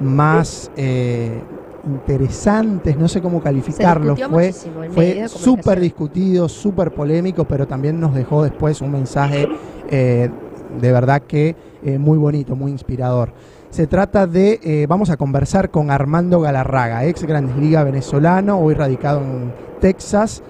más eh, interesantes, no sé cómo calificarlo, fue, fue súper discutido, súper polémico, pero también nos dejó después un mensaje eh, de verdad que muy bonito, muy inspirador. Se trata de, vamos a conversar con Armando Galarraga, ex Grandes Liga venezolano, hoy radicado en Texas,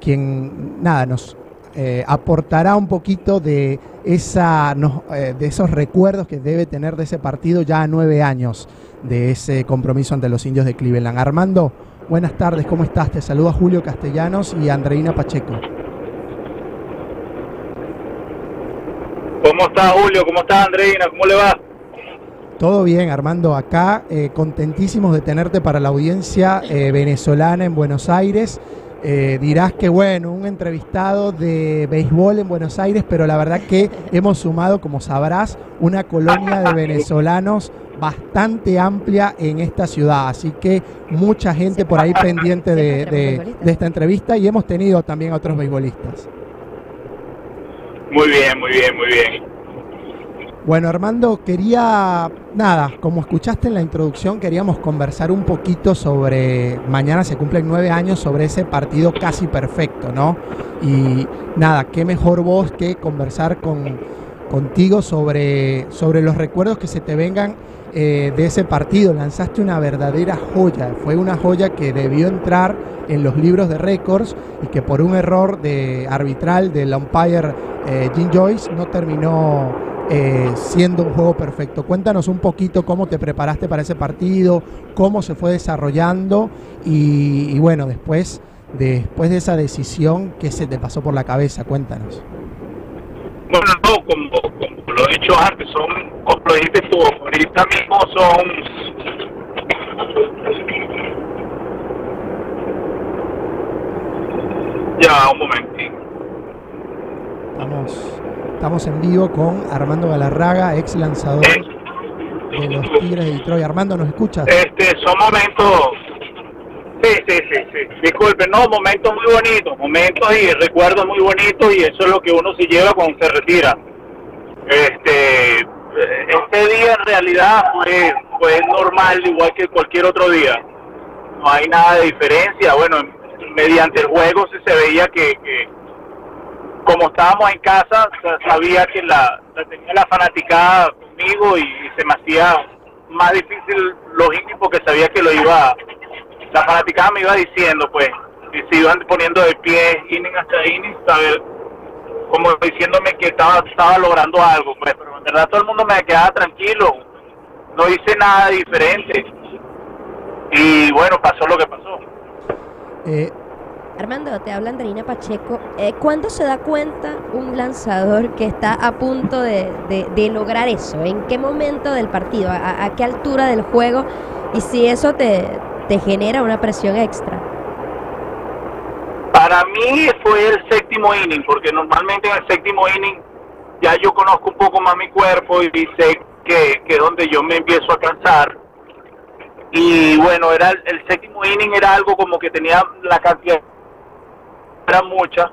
quien, nada, nos eh, aportará un poquito de, esa, nos- eh, de esos recuerdos que debe tener de ese partido ya a nueve años de ese compromiso ante los indios de Cleveland. Armando, buenas tardes, ¿cómo estás? Te saluda Julio Castellanos y Andreina Pacheco. ¿Cómo está Julio? ¿Cómo está Andreina? ¿Cómo le va? Todo bien, Armando, acá eh, contentísimos de tenerte para la audiencia eh, venezolana en Buenos Aires. Eh, dirás que bueno, un entrevistado de béisbol en Buenos Aires, pero la verdad que hemos sumado, como sabrás, una colonia de venezolanos bastante amplia en esta ciudad, así que mucha gente por ahí pendiente de, de- de esta entrevista y hemos tenido también a otros beisbolistas. Muy bien, muy bien, muy bien. Bueno, Armando, quería, nada, como escuchaste en la introducción, queríamos conversar un poquito sobre, mañana se cumplen nueve años, sobre ese partido casi perfecto, ¿no? Y nada, qué mejor voz que conversar con, contigo sobre, sobre los recuerdos que se te vengan eh, de ese partido. Lanzaste una verdadera joya, fue una joya que debió entrar en los libros de récords y que por un error de arbitral del umpire eh, Jim Joyce no terminó eh, siendo un juego perfecto. Cuéntanos un poquito cómo te preparaste para ese partido, cómo se fue desarrollando y, bueno, después, después de esa decisión, ¿qué se te pasó por la cabeza? Cuéntanos. Bueno, como lo he dicho antes, son, como lo dijiste tú, ahorita mismo son... Ya, un momentito. Estamos, en vivo con Armando Galarraga, ex lanzador de los Tigres de Detroit. Armando, ¿nos escuchas? Este, son momentos... Sí, sí, sí, sí. Disculpe, no, momentos muy bonitos, momentos y recuerdos muy bonitos y eso es lo que uno se lleva cuando se retira. Este, este día en realidad fue, fue normal, igual que cualquier otro día. No hay nada de diferencia. Bueno, mediante el juego sí se veía que, que como estábamos en casa, sa- sabía que la, tenía la fanaticada conmigo y se me hacía más difícil logístico porque sabía que lo iba, la fanaticada me iba diciendo, pues, y se iban poniendo de pie, inning hasta inning, saber, como diciéndome que estaba, estaba logrando algo, pues, pero en verdad todo el mundo me quedaba tranquilo, no hice nada diferente. Y bueno, pasó lo que pasó. Eh, Armando, te habla Andreina Pacheco. Eh, ¿Cuándo se da cuenta un lanzador que está a punto de, de, lograr eso? ¿En qué momento del partido? ¿A, qué altura del juego? Y si eso te, te genera una presión extra. Para mí fue el séptimo inning, porque normalmente en el séptimo inning ya yo conozco un poco más mi cuerpo y sé que, que donde yo me empiezo a cansar. Y bueno, era el, séptimo inning era algo como que tenía la cantidad, era mucha.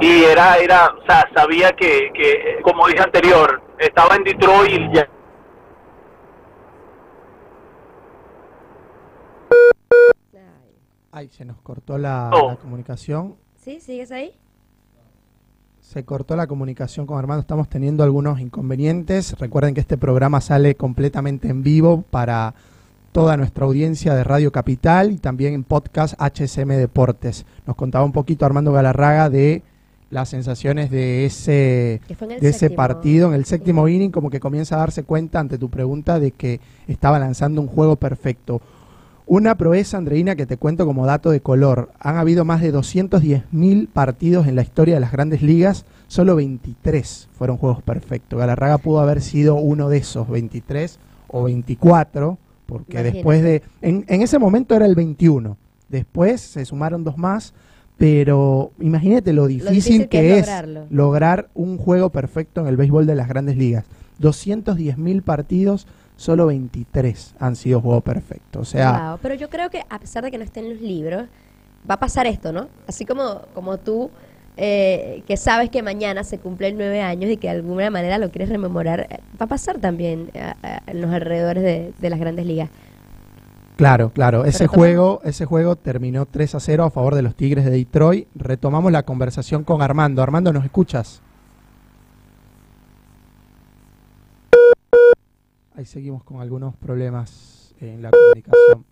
Y era, era, o sea, sabía que, que como dije anterior, estaba en Detroit y ya Ay, se nos cortó la, la, comunicación. ¿Sí? ¿Sigues ahí? Se cortó la comunicación con Armando, estamos teniendo algunos inconvenientes. Recuerden que este programa sale completamente en vivo para toda nuestra audiencia de Radio Capital y también en podcast HSM Deportes. Nos contaba un poquito Armando Galarraga de las sensaciones de ese, de ese partido en el séptimo inning, como que comienza a darse cuenta ante tu pregunta de que estaba lanzando un juego perfecto. Una proeza, Andreina, que te cuento como dato de color. Han habido más de 210.000 partidos en la historia de las grandes ligas, solo 23 fueron juegos perfectos. Galarraga pudo haber sido uno de esos, 23 o 24, porque después de... En, ese momento era el 21, después se sumaron dos más, pero imagínate lo difícil, que, es, lograr un juego perfecto en el béisbol de las grandes ligas. 210.000 partidos solo 23 han sido juegos perfectos. O sea, pero yo creo que a pesar de que no estén los libros, va a pasar esto, ¿no? Así como, como tú, eh, que sabes que mañana se cumplen nueve años y que de alguna manera lo quieres rememorar, eh, va a pasar también eh, en los alrededores de, las grandes ligas. Claro, claro. Ese juego, ese juego terminó 3 a 0 a favor de los Tigres de Detroit. Retomamos la conversación con Armando. Armando, ¿nos escuchas? Ahí seguimos con algunos problemas en la comunicación.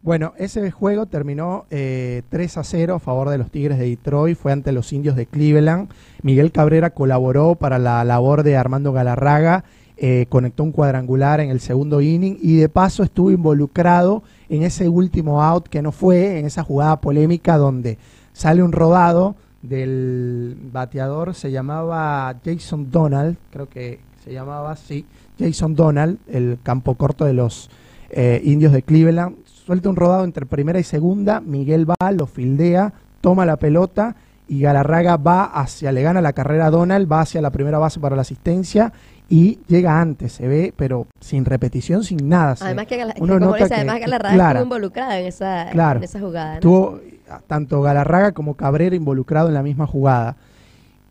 Bueno, ese juego terminó eh, 3 a 0 a favor de los Tigres de Detroit, fue ante los indios de Cleveland. Miguel Cabrera colaboró para la labor de Armando Galarraga, eh, conectó un cuadrangular en el segundo inning y de paso estuvo involucrado en ese último out que no fue, en esa jugada polémica donde sale un rodado del bateador, se llamaba Jason Donald, creo que se llamaba así, Jason Donald, el campo corto de los eh, indios de Cleveland, suelta un rodado entre primera y segunda, Miguel va, lo fildea, toma la pelota y Galarraga va hacia, le gana la carrera a Donald, va hacia la primera base para la asistencia y llega antes, se ve, pero sin repetición, sin nada. Además que, Galarraga estuvo involucrada en esa, en esa jugada. Estuvo tanto Galarraga como Cabrera involucrado en la misma jugada.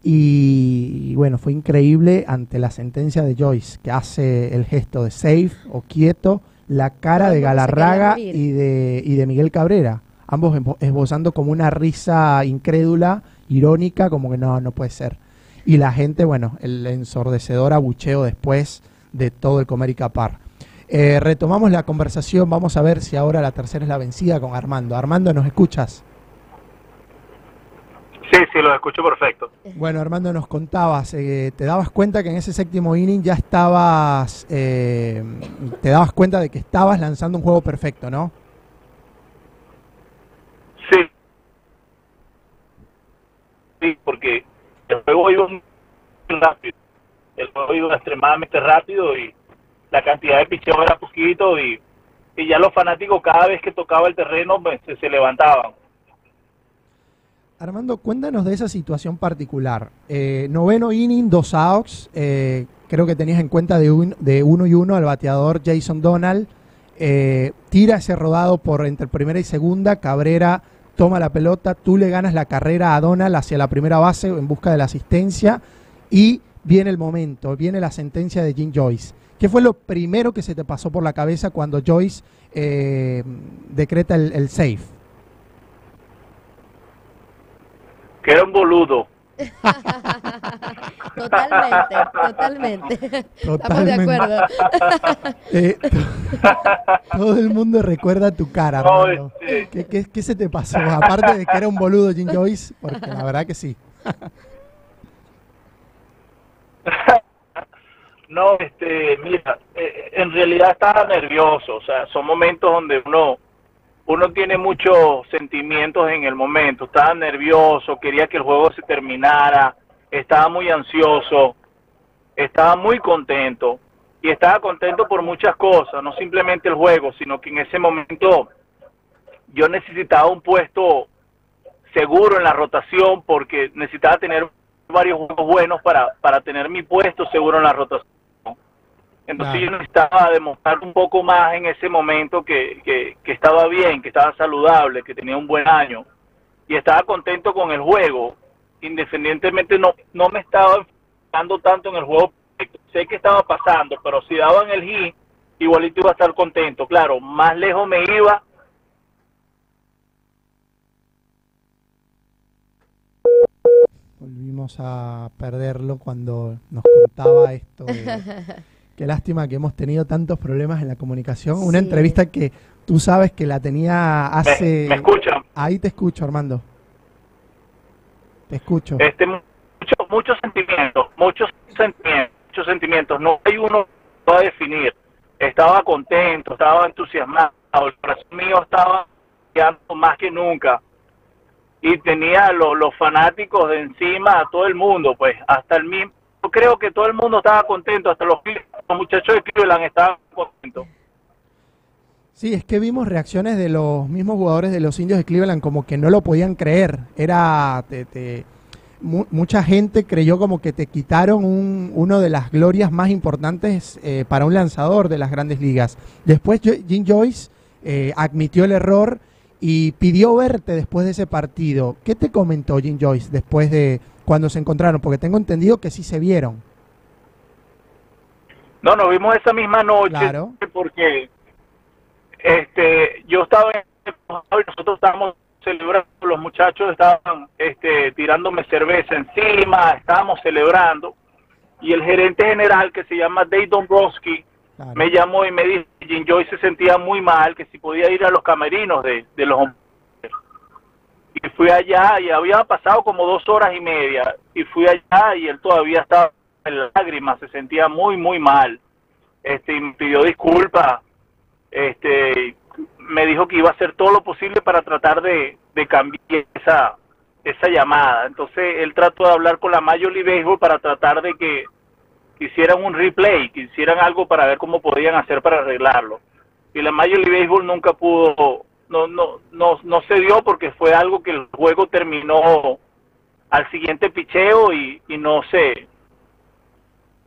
Y, bueno, fue increíble ante la sentencia de Joyce, que hace el gesto de safe o quieto, la cara de Galarraga y de, y de Miguel Cabrera, ambos esbozando como una risa incrédula, irónica, como que no, no puede ser. Y la gente, bueno, el ensordecedor abucheo después de todo el comer y capar. Eh, retomamos la conversación, vamos a ver si ahora la tercera es la vencida con Armando. Armando, ¿nos escuchas? Sí, sí, lo escucho perfecto. Bueno, Armando, nos contabas, eh, te dabas cuenta que en ese séptimo inning ya estabas, eh, te dabas cuenta de que estabas lanzando un juego perfecto, ¿no? Sí. Sí, porque el juego iba muy rápido. El juego iba extremadamente rápido y la cantidad de picheo era poquito y, y ya los fanáticos cada vez que tocaba el terreno pues, se levantaban Armando, cuéntanos de esa situación particular. Eh, noveno inning, dos outs. Eh, creo que tenías en cuenta de, de uno y uno al bateador Jason Donald. Eh, tira ese rodado por entre primera y segunda. Cabrera toma la pelota. Tú le ganas la carrera a Donald hacia la primera base en busca de la asistencia. Y viene el momento, viene la sentencia de Jim Joyce. ¿Qué fue lo primero que se te pasó por la cabeza cuando Joyce decreta el, el safe? Que era un boludo. totalmente, totalmente, Estamos de acuerdo. Eh, todo el mundo recuerda tu cara. ¿Qué, qué, se te pasó? Aparte de que era un boludo Jim Joyce, porque la verdad que sí. no, este, mira, eh, en realidad estaba nervioso. O sea, son momentos donde uno uno tiene muchos sentimientos en el momento. Estaba nervioso, quería que el juego se terminara, estaba muy ansioso, estaba muy contento y estaba contento por muchas cosas, no simplemente el juego, sino que en ese momento yo necesitaba un puesto seguro en la rotación porque necesitaba tener varios juegos buenos para, para tener mi puesto seguro en la rotación. Entonces yo necesitaba demostrar un poco más en ese momento que, que, que, estaba bien, que estaba saludable, que tenía un buen año y estaba contento con el juego. Independientemente no, no me estaba enfocando tanto en el juego, sé que estaba pasando, pero si daban el hit, igualito iba a estar contento. Claro, más lejos me iba, volvimos a perderlo cuando nos contaba esto. qué lástima que hemos tenido tantos problemas en la comunicación. Una entrevista que tú sabes que la tenía hace... ¿Me, escuchan? Ahí te escucho, Armando. Te escucho. Este, muchos sentimientos, muchos sentimientos, muchos sentimientos. No hay uno que pueda definir. Estaba contento, estaba entusiasmado, el corazón mío estaba más que nunca y tenía los fanáticos de encima a todo el mundo, pues hasta el mismo, creo que todo el mundo estaba contento, hasta los, muchachos de Cleveland estaban contentos. Sí, es que vimos reacciones de los mismos jugadores de los indios de Cleveland como que no lo podían creer. Era te, mucha gente creyó como que te quitaron un, uno de las glorias más importantes eh, para un lanzador de las grandes ligas. Después Jim Joyce eh, admitió el error y pidió verte después de ese partido. ¿Qué te comentó Jim Joyce después de cuando se encontraron? Porque tengo entendido que sí se vieron. No, nos vimos esa misma noche claro. porque este yo estaba en nosotros estábamos celebrando, los muchachos estaban este, tirándome cerveza encima, estábamos celebrando y el gerente general que se llama Dave Dombrowski me llamó y me dijo que Jim Joy se sentía muy mal, que si podía ir a los camerinos de, de los y fui allá y había pasado como dos horas y media y fui allá y él todavía estaba en lágrimas, se sentía muy muy mal. Este, me pidió disculpas, este, me dijo que iba a hacer todo lo posible para tratar de, de cambiar esa esa llamada. Entonces él trató de hablar con la Major League Baseball para tratar de que quisieran un replay, quisieran algo para ver cómo podían hacer para arreglarlo. Y la Major League Baseball nunca pudo, no, no, no, no se dio porque fue algo que el juego terminó al siguiente picheo y, y no sé,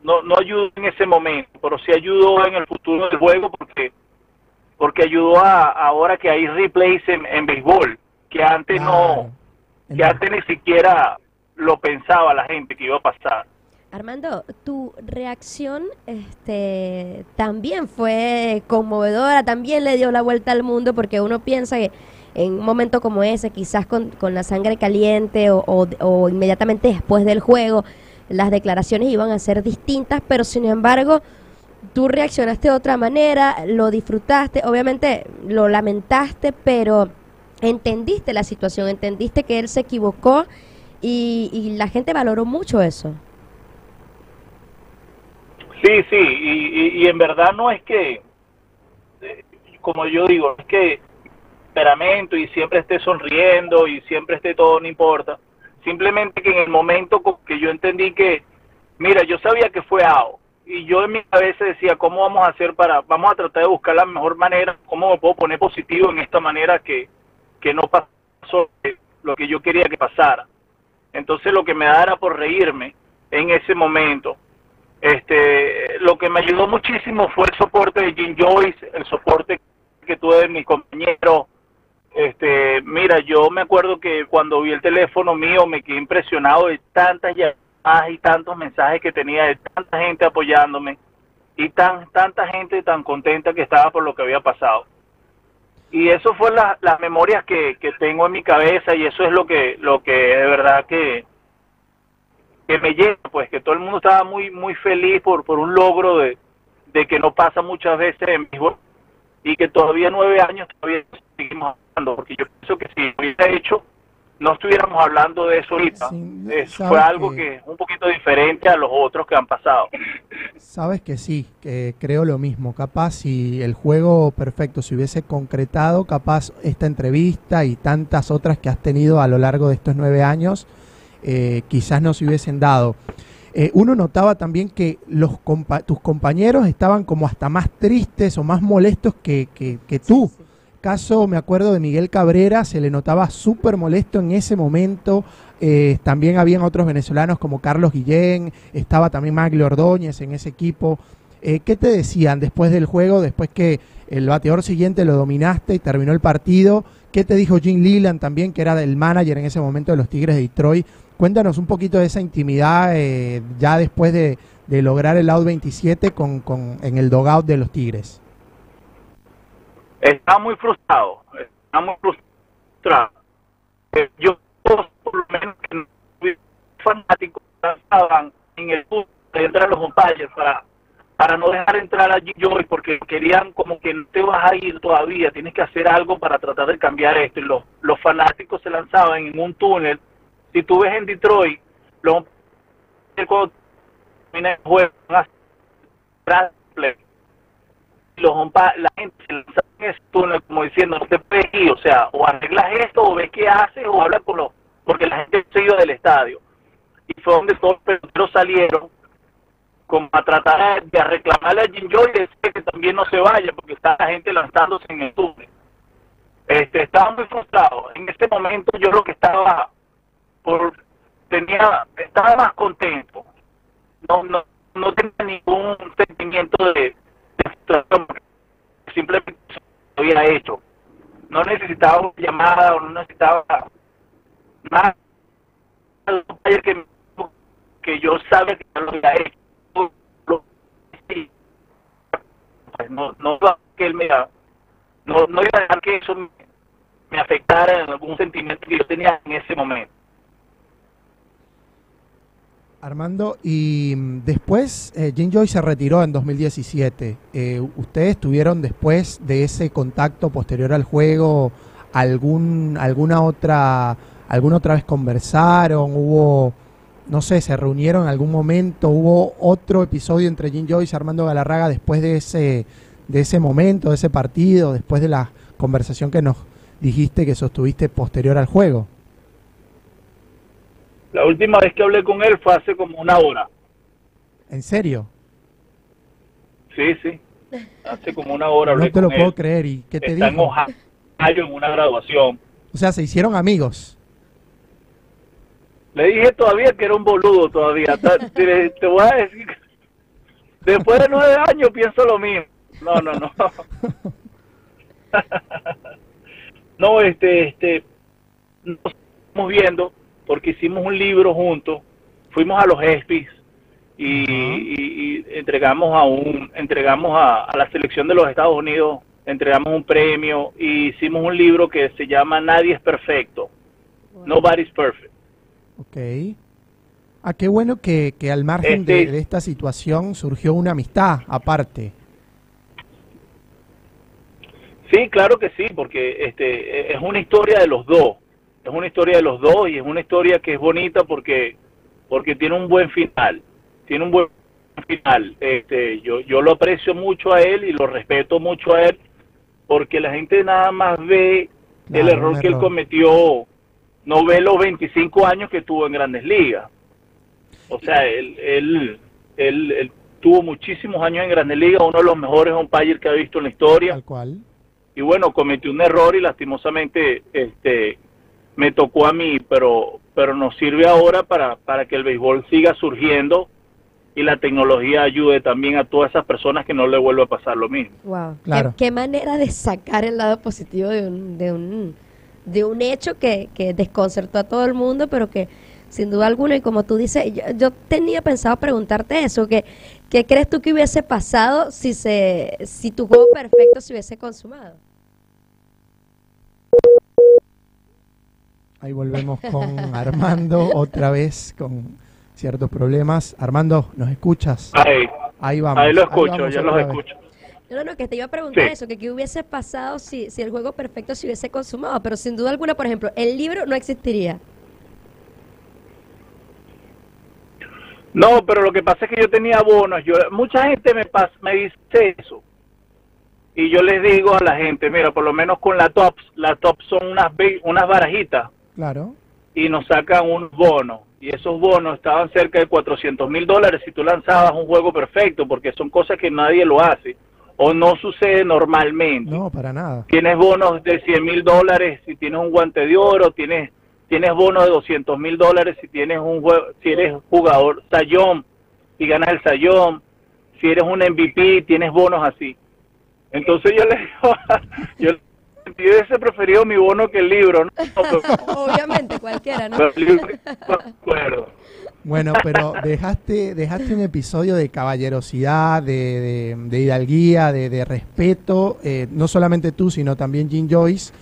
no, no ayudó en ese momento, pero sí ayudó en el futuro del juego porque porque ayudó a ahora que hay replays en, en béisbol, que antes no, que antes ni siquiera lo pensaba la gente que iba a pasar. Armando, tu reacción este, también fue conmovedora, también le dio la vuelta al mundo porque uno piensa que en un momento como ese, quizás con, con la sangre caliente o, inmediatamente después del juego, las declaraciones iban a ser distintas, pero sin embargo tú reaccionaste de otra manera, lo disfrutaste, obviamente lo lamentaste, pero entendiste la situación, entendiste que él se equivocó y la gente valoró mucho eso. Sí, sí, y, y, en verdad no es que, eh, como yo digo, es que temperamento y siempre esté sonriendo y siempre esté todo, no importa. Simplemente que en el momento que yo entendí que, mira, yo sabía que fue AO y yo en mi cabeza decía, ¿cómo vamos a hacer para, vamos a tratar de buscar la mejor manera, cómo me puedo poner positivo en esta manera que, que no pasó lo que yo quería que pasara? Entonces lo que me da era por reírme en ese momento este, lo que me ayudó muchísimo fue el soporte de Jim Joyce, el soporte que tuve de mis compañeros. Este, mira, yo me acuerdo que cuando vi el teléfono mío me quedé impresionado de tantas llamadas y tantos mensajes que tenía de tanta gente apoyándome y tan tanta gente tan contenta que estaba por lo que había pasado. Y eso fue la, las memorias que, que tengo en mi cabeza y eso es lo que lo que de verdad que que me llena, pues que todo el mundo estaba muy muy feliz por, por un logro de, de que no pasa muchas veces en vivo y que todavía nueve años todavía seguimos hablando, porque yo pienso que si hubiera hecho no estuviéramos hablando de eso ahorita. Sí, Es- sabes fue algo que- que es un poquito diferente a los otros que han pasado. Sabes que sí, que creo lo mismo. Capaz si el juego perfecto se hubiese concretado, capaz esta entrevista y tantas otras que has tenido a lo largo de estos nueve años, eh, quizás no se hubiesen dado. Eh, uno notaba también que los compa- tus compañeros estaban como hasta más tristes o más molestos que, que- que tú. Sí, sí. Caso, me acuerdo de Miguel Cabrera, se le notaba súper molesto en ese momento. Eh, también habían otros venezolanos como Carlos Guillén, estaba también Maglio Ordóñez en ese equipo. Eh, ¿Qué te decían después del juego, después que el bateador siguiente lo dominaste y terminó el partido? ¿Qué te dijo Jim Leland también, que era el manager en ese momento de los Tigres de Detroit? Cuéntanos un poquito de esa intimidad eh, ya después de, lograr el out 27 con, con, en el dogout de los Tigres. Estaba muy frustrado, estaba muy frustrado. Eh, yo, por lo menos, que no fui fanático, estaban en el de entrar los umpires para, para no dejar entrar a Jim Joy porque querían como que no te vas a ir todavía, tienes que hacer algo para tratar de cambiar esto. Y los, los fanáticos se lanzaban en un túnel. Si tú ves en Detroit, los cuando termina el juego, los la gente se lanza en ese túnel como diciendo no te puedes ir, o sea, o arreglas esto o ves qué haces o habla con los, porque la gente se iba del estadio. Y fue donde todos los peloteros salieron como a tratar de reclamarle a Jim Joy y decir que también no se vaya porque está la gente lanzándose en el túnel. Este, estaba muy frustrado. En este momento yo lo que estaba por tenía estaba más contento. No no no tenía ningún sentimiento de, de frustración simplemente lo había hecho. No necesitaba llamada o no necesitaba más que, que yo sabía que ya lo había hecho. Lo- sí. Pues no, no que él me no, no iba a dejar que eso me, me afectara en algún sentimiento que yo tenía en ese momento. Armando, y mm, después eh, Jim Joy se retiró en 2017. Eh, ¿Ustedes tuvieron después de ese contacto posterior al juego algún alguna otra alguna otra vez conversaron? ¿Hubo, no sé, se reunieron en algún momento? ¿Hubo otro episodio entre Jim Joyce y Armando Galarraga después de ese de ese momento, de ese partido, después de la conversación que nos dijiste que sostuviste posterior al juego? La última vez que hablé con él fue hace como una hora. ¿En serio? Sí, sí. Hace como una hora hablé No te lo puedo creer. ¿Y qué te Está en dijo? Ohio en una graduación. O sea, se hicieron amigos. Le dije todavía que era un boludo todavía. Te, te voy a decir después de nueve años pienso lo mismo. No, no, no. No, este, este, nos estamos viendo porque hicimos un libro juntos, fuimos a los ESPYs y, y- y entregamos a un, entregamos a, a la selección de los Estados Unidos, entregamos un premio y hicimos un libro que se llama Nadie es perfecto, Nobody's perfect. Ok. Ah, qué bueno que, que al margen de, Este- de esta situación surgió una amistad aparte. Sí, claro que sí, porque este es una historia de los dos, es una historia de los dos y es una historia que es bonita porque porque tiene un buen final, tiene un buen final. Este, yo yo lo aprecio mucho a él y lo respeto mucho a él porque la gente nada más ve el error que él cometió, no ve los 25 años que tuvo en Grandes Ligas. O sea, él él él, él tuvo muchísimos años en Grandes Ligas, uno de los mejores umpires que ha visto en la historia Tal cual. y bueno cometió un error y lastimosamente este me tocó a mí pero pero nos sirve ahora para para que el béisbol siga surgiendo y la tecnología ayude también a todas esas personas que no le vuelva a pasar lo mismo Wow. Claro. ¿Qué, qué manera de sacar el lado positivo de un, de un, de un hecho que, que desconcertó a todo el mundo, pero que sin duda alguna, y como tú dices, yo, yo tenía pensado preguntarte eso, que ¿qué crees tú que hubiese pasado si se si tu juego perfecto se hubiese consumado? Ahí volvemos con Armando otra vez con ciertos problemas. Armando, ¿nos escuchas? ahí, Ahí vamos. ahí lo escucho vamos yo los vez. escucho No, no, que te iba a preguntar Sí. eso, que qué hubiese pasado si, si el juego perfecto se hubiese consumado, pero sin duda alguna, por ejemplo, el libro no existiría. No, pero lo que pasa es que yo tenía bonos. Yo, mucha gente me, pas- me dice eso. Y yo les digo a la gente, mira, por lo menos con la TOPS, la TOPS son unas, unas barajitas Claro. y nos sacan un bono. Y esos bonos estaban cerca de 400 mil dólares si tú lanzabas un juego perfecto, porque son cosas que nadie lo hace o no sucede normalmente. No, para nada. Tienes bonos de 100 mil dólares si tienes un guante de oro, tienes tienes bonos de 200 mil dólares si tienes un juego, si eres jugador sayón y ganas el sayón, si eres un MVP tienes bonos así. Entonces yo le digo, yo, yo hubiese preferido mi bono que el libro, ¿no? Obviamente, cualquiera, ¿no? pero el libro, no me acuerdo. Bueno, pero dejaste, dejaste un episodio de caballerosidad, de, de, de hidalguía, de, de respeto, eh, no solamente tú, sino también Jim Joyce.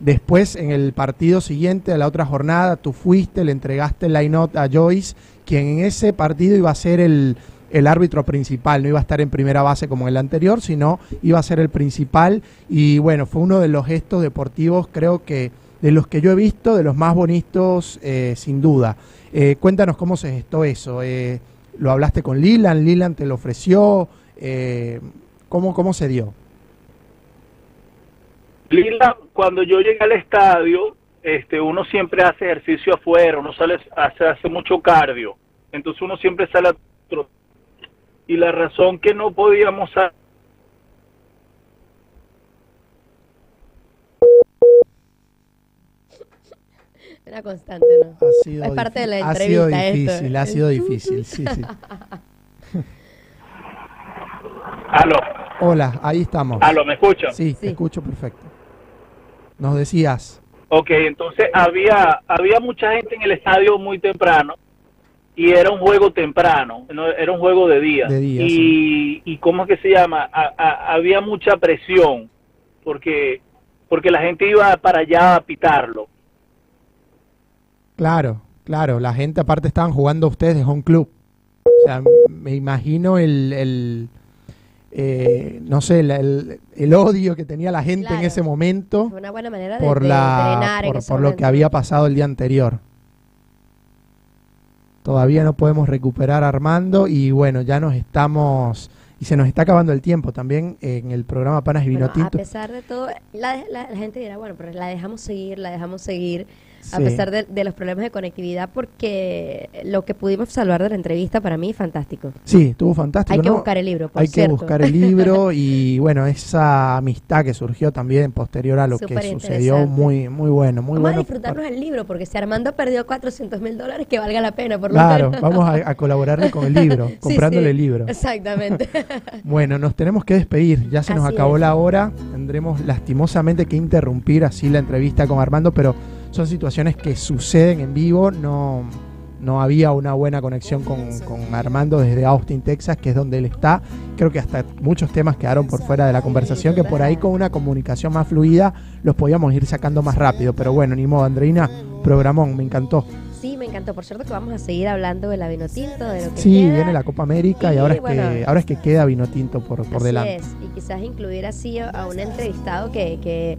Después, en el partido siguiente, a la otra jornada, tú fuiste, le entregaste el line-out a Joyce, quien en ese partido iba a ser el, el árbitro principal, no iba a estar en primera base como en el anterior, sino iba a ser el principal. Y bueno, fue uno de los gestos deportivos, creo que de los que yo he visto, de los más bonitos, eh, sin duda. Eh, cuéntanos cómo se gestó eso. Eh, ¿Lo hablaste con Lilan? ¿Lilan te lo ofreció? Eh, ¿cómo, ¿Cómo se dio? Lila, cuando yo llegué al estadio, este, uno siempre hace ejercicio afuera, uno sale, hace, hace mucho cardio, entonces uno siempre sale a. Y la razón que no podíamos Una constante, ¿no? Ha sido Es parte de la difí- ha sido entrevista esto. difícil, ha sido difícil, sí, sí. Aló, Hola, ahí estamos. aló, ¿me escuchan? Sí, Sí. te escucho perfecto. Nos decías, Ok, entonces había, había mucha gente en el estadio muy temprano y era un juego temprano, no, era un juego de día. De día, y, y ¿cómo es que se llama? A- a- había mucha presión porque, porque la gente iba para allá a pitarlo. Claro, claro, la gente aparte estaban jugando ustedes de home club. O sea, me imagino el, el, eh, no sé, el, el- el odio que tenía la gente en ese momento. Fue una buena manera de, por la por, lo que había pasado el día anterior. Todavía no podemos recuperar a Armando y bueno, ya nos estamos y se nos está acabando el tiempo también en el programa Panas y Vino Bueno, a pesar de todo, la, la- la gente dirá, bueno, pero la dejamos seguir, la dejamos seguir, a pesar de, de los problemas de conectividad, porque lo que pudimos salvar de la entrevista para mí, fantástico. Sí, estuvo fantástico. Hay que buscar el libro, por Hay que buscar el libro y bueno, esa amistad que surgió también posterior a lo que sucedió, muy muy bueno, muy vamos a bueno. disfrutarnos el libro, porque si Armando perdió 400 mil dólares, que valga la pena, por lo Claro, menos. vamos a, a colaborarle con el libro, Sí, comprándole sí, el libro. Exactamente. Bueno, nos tenemos que despedir, ya se nos acabó es. la hora, tendremos lastimosamente que interrumpir así la entrevista con Armando, pero son situaciones que suceden en vivo, no, no había una buena conexión con, con Armando desde Austin, Texas, que es donde él está, creo que hasta muchos temas quedaron por fuera de la conversación, que por ahí con una comunicación más fluida los podíamos ir sacando más rápido, pero bueno, ni modo, Andreina, programón, me encantó. Sí, me encantó. Por cierto que vamos a seguir hablando de la vino tinto, de lo que Sí, queda. viene la Copa América y Y ahora es, que, ahora es que queda vino tinto por, por Así delante. es, y quizás incluir así a, un entrevistado que, que,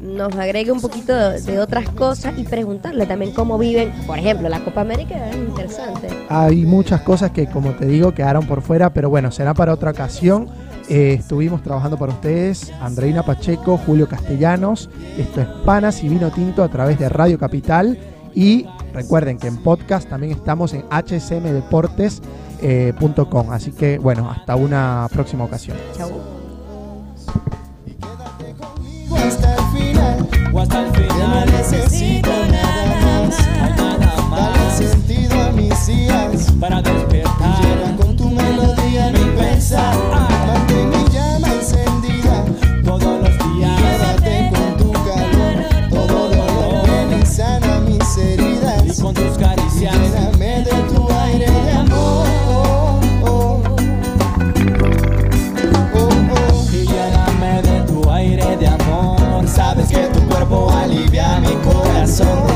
nos agregue un poquito de, otras cosas y preguntarle también cómo viven, por ejemplo, la Copa América es interesante. Hay muchas cosas que, como te digo, quedaron por fuera, pero bueno, será para otra ocasión. Eh, estuvimos trabajando para ustedes, Andreina Pacheco, Julio Castellanos. Esto es Panas y Vino Tinto a través de Radio Capital. Y recuerden que en podcast también estamos en hsmdeportes.com. Así que, bueno, hasta una próxima ocasión. Chau. O hasta el que no final. necesito nada más. Hay nada Dale más sentido a mis días. para despertar. llena con tu melodía mi pensar. Mantén mi llama encendida. todos los días. quédate con tu calor. Todo dolor ven y sana mis heridas. Y con tus caricias. lléname de song.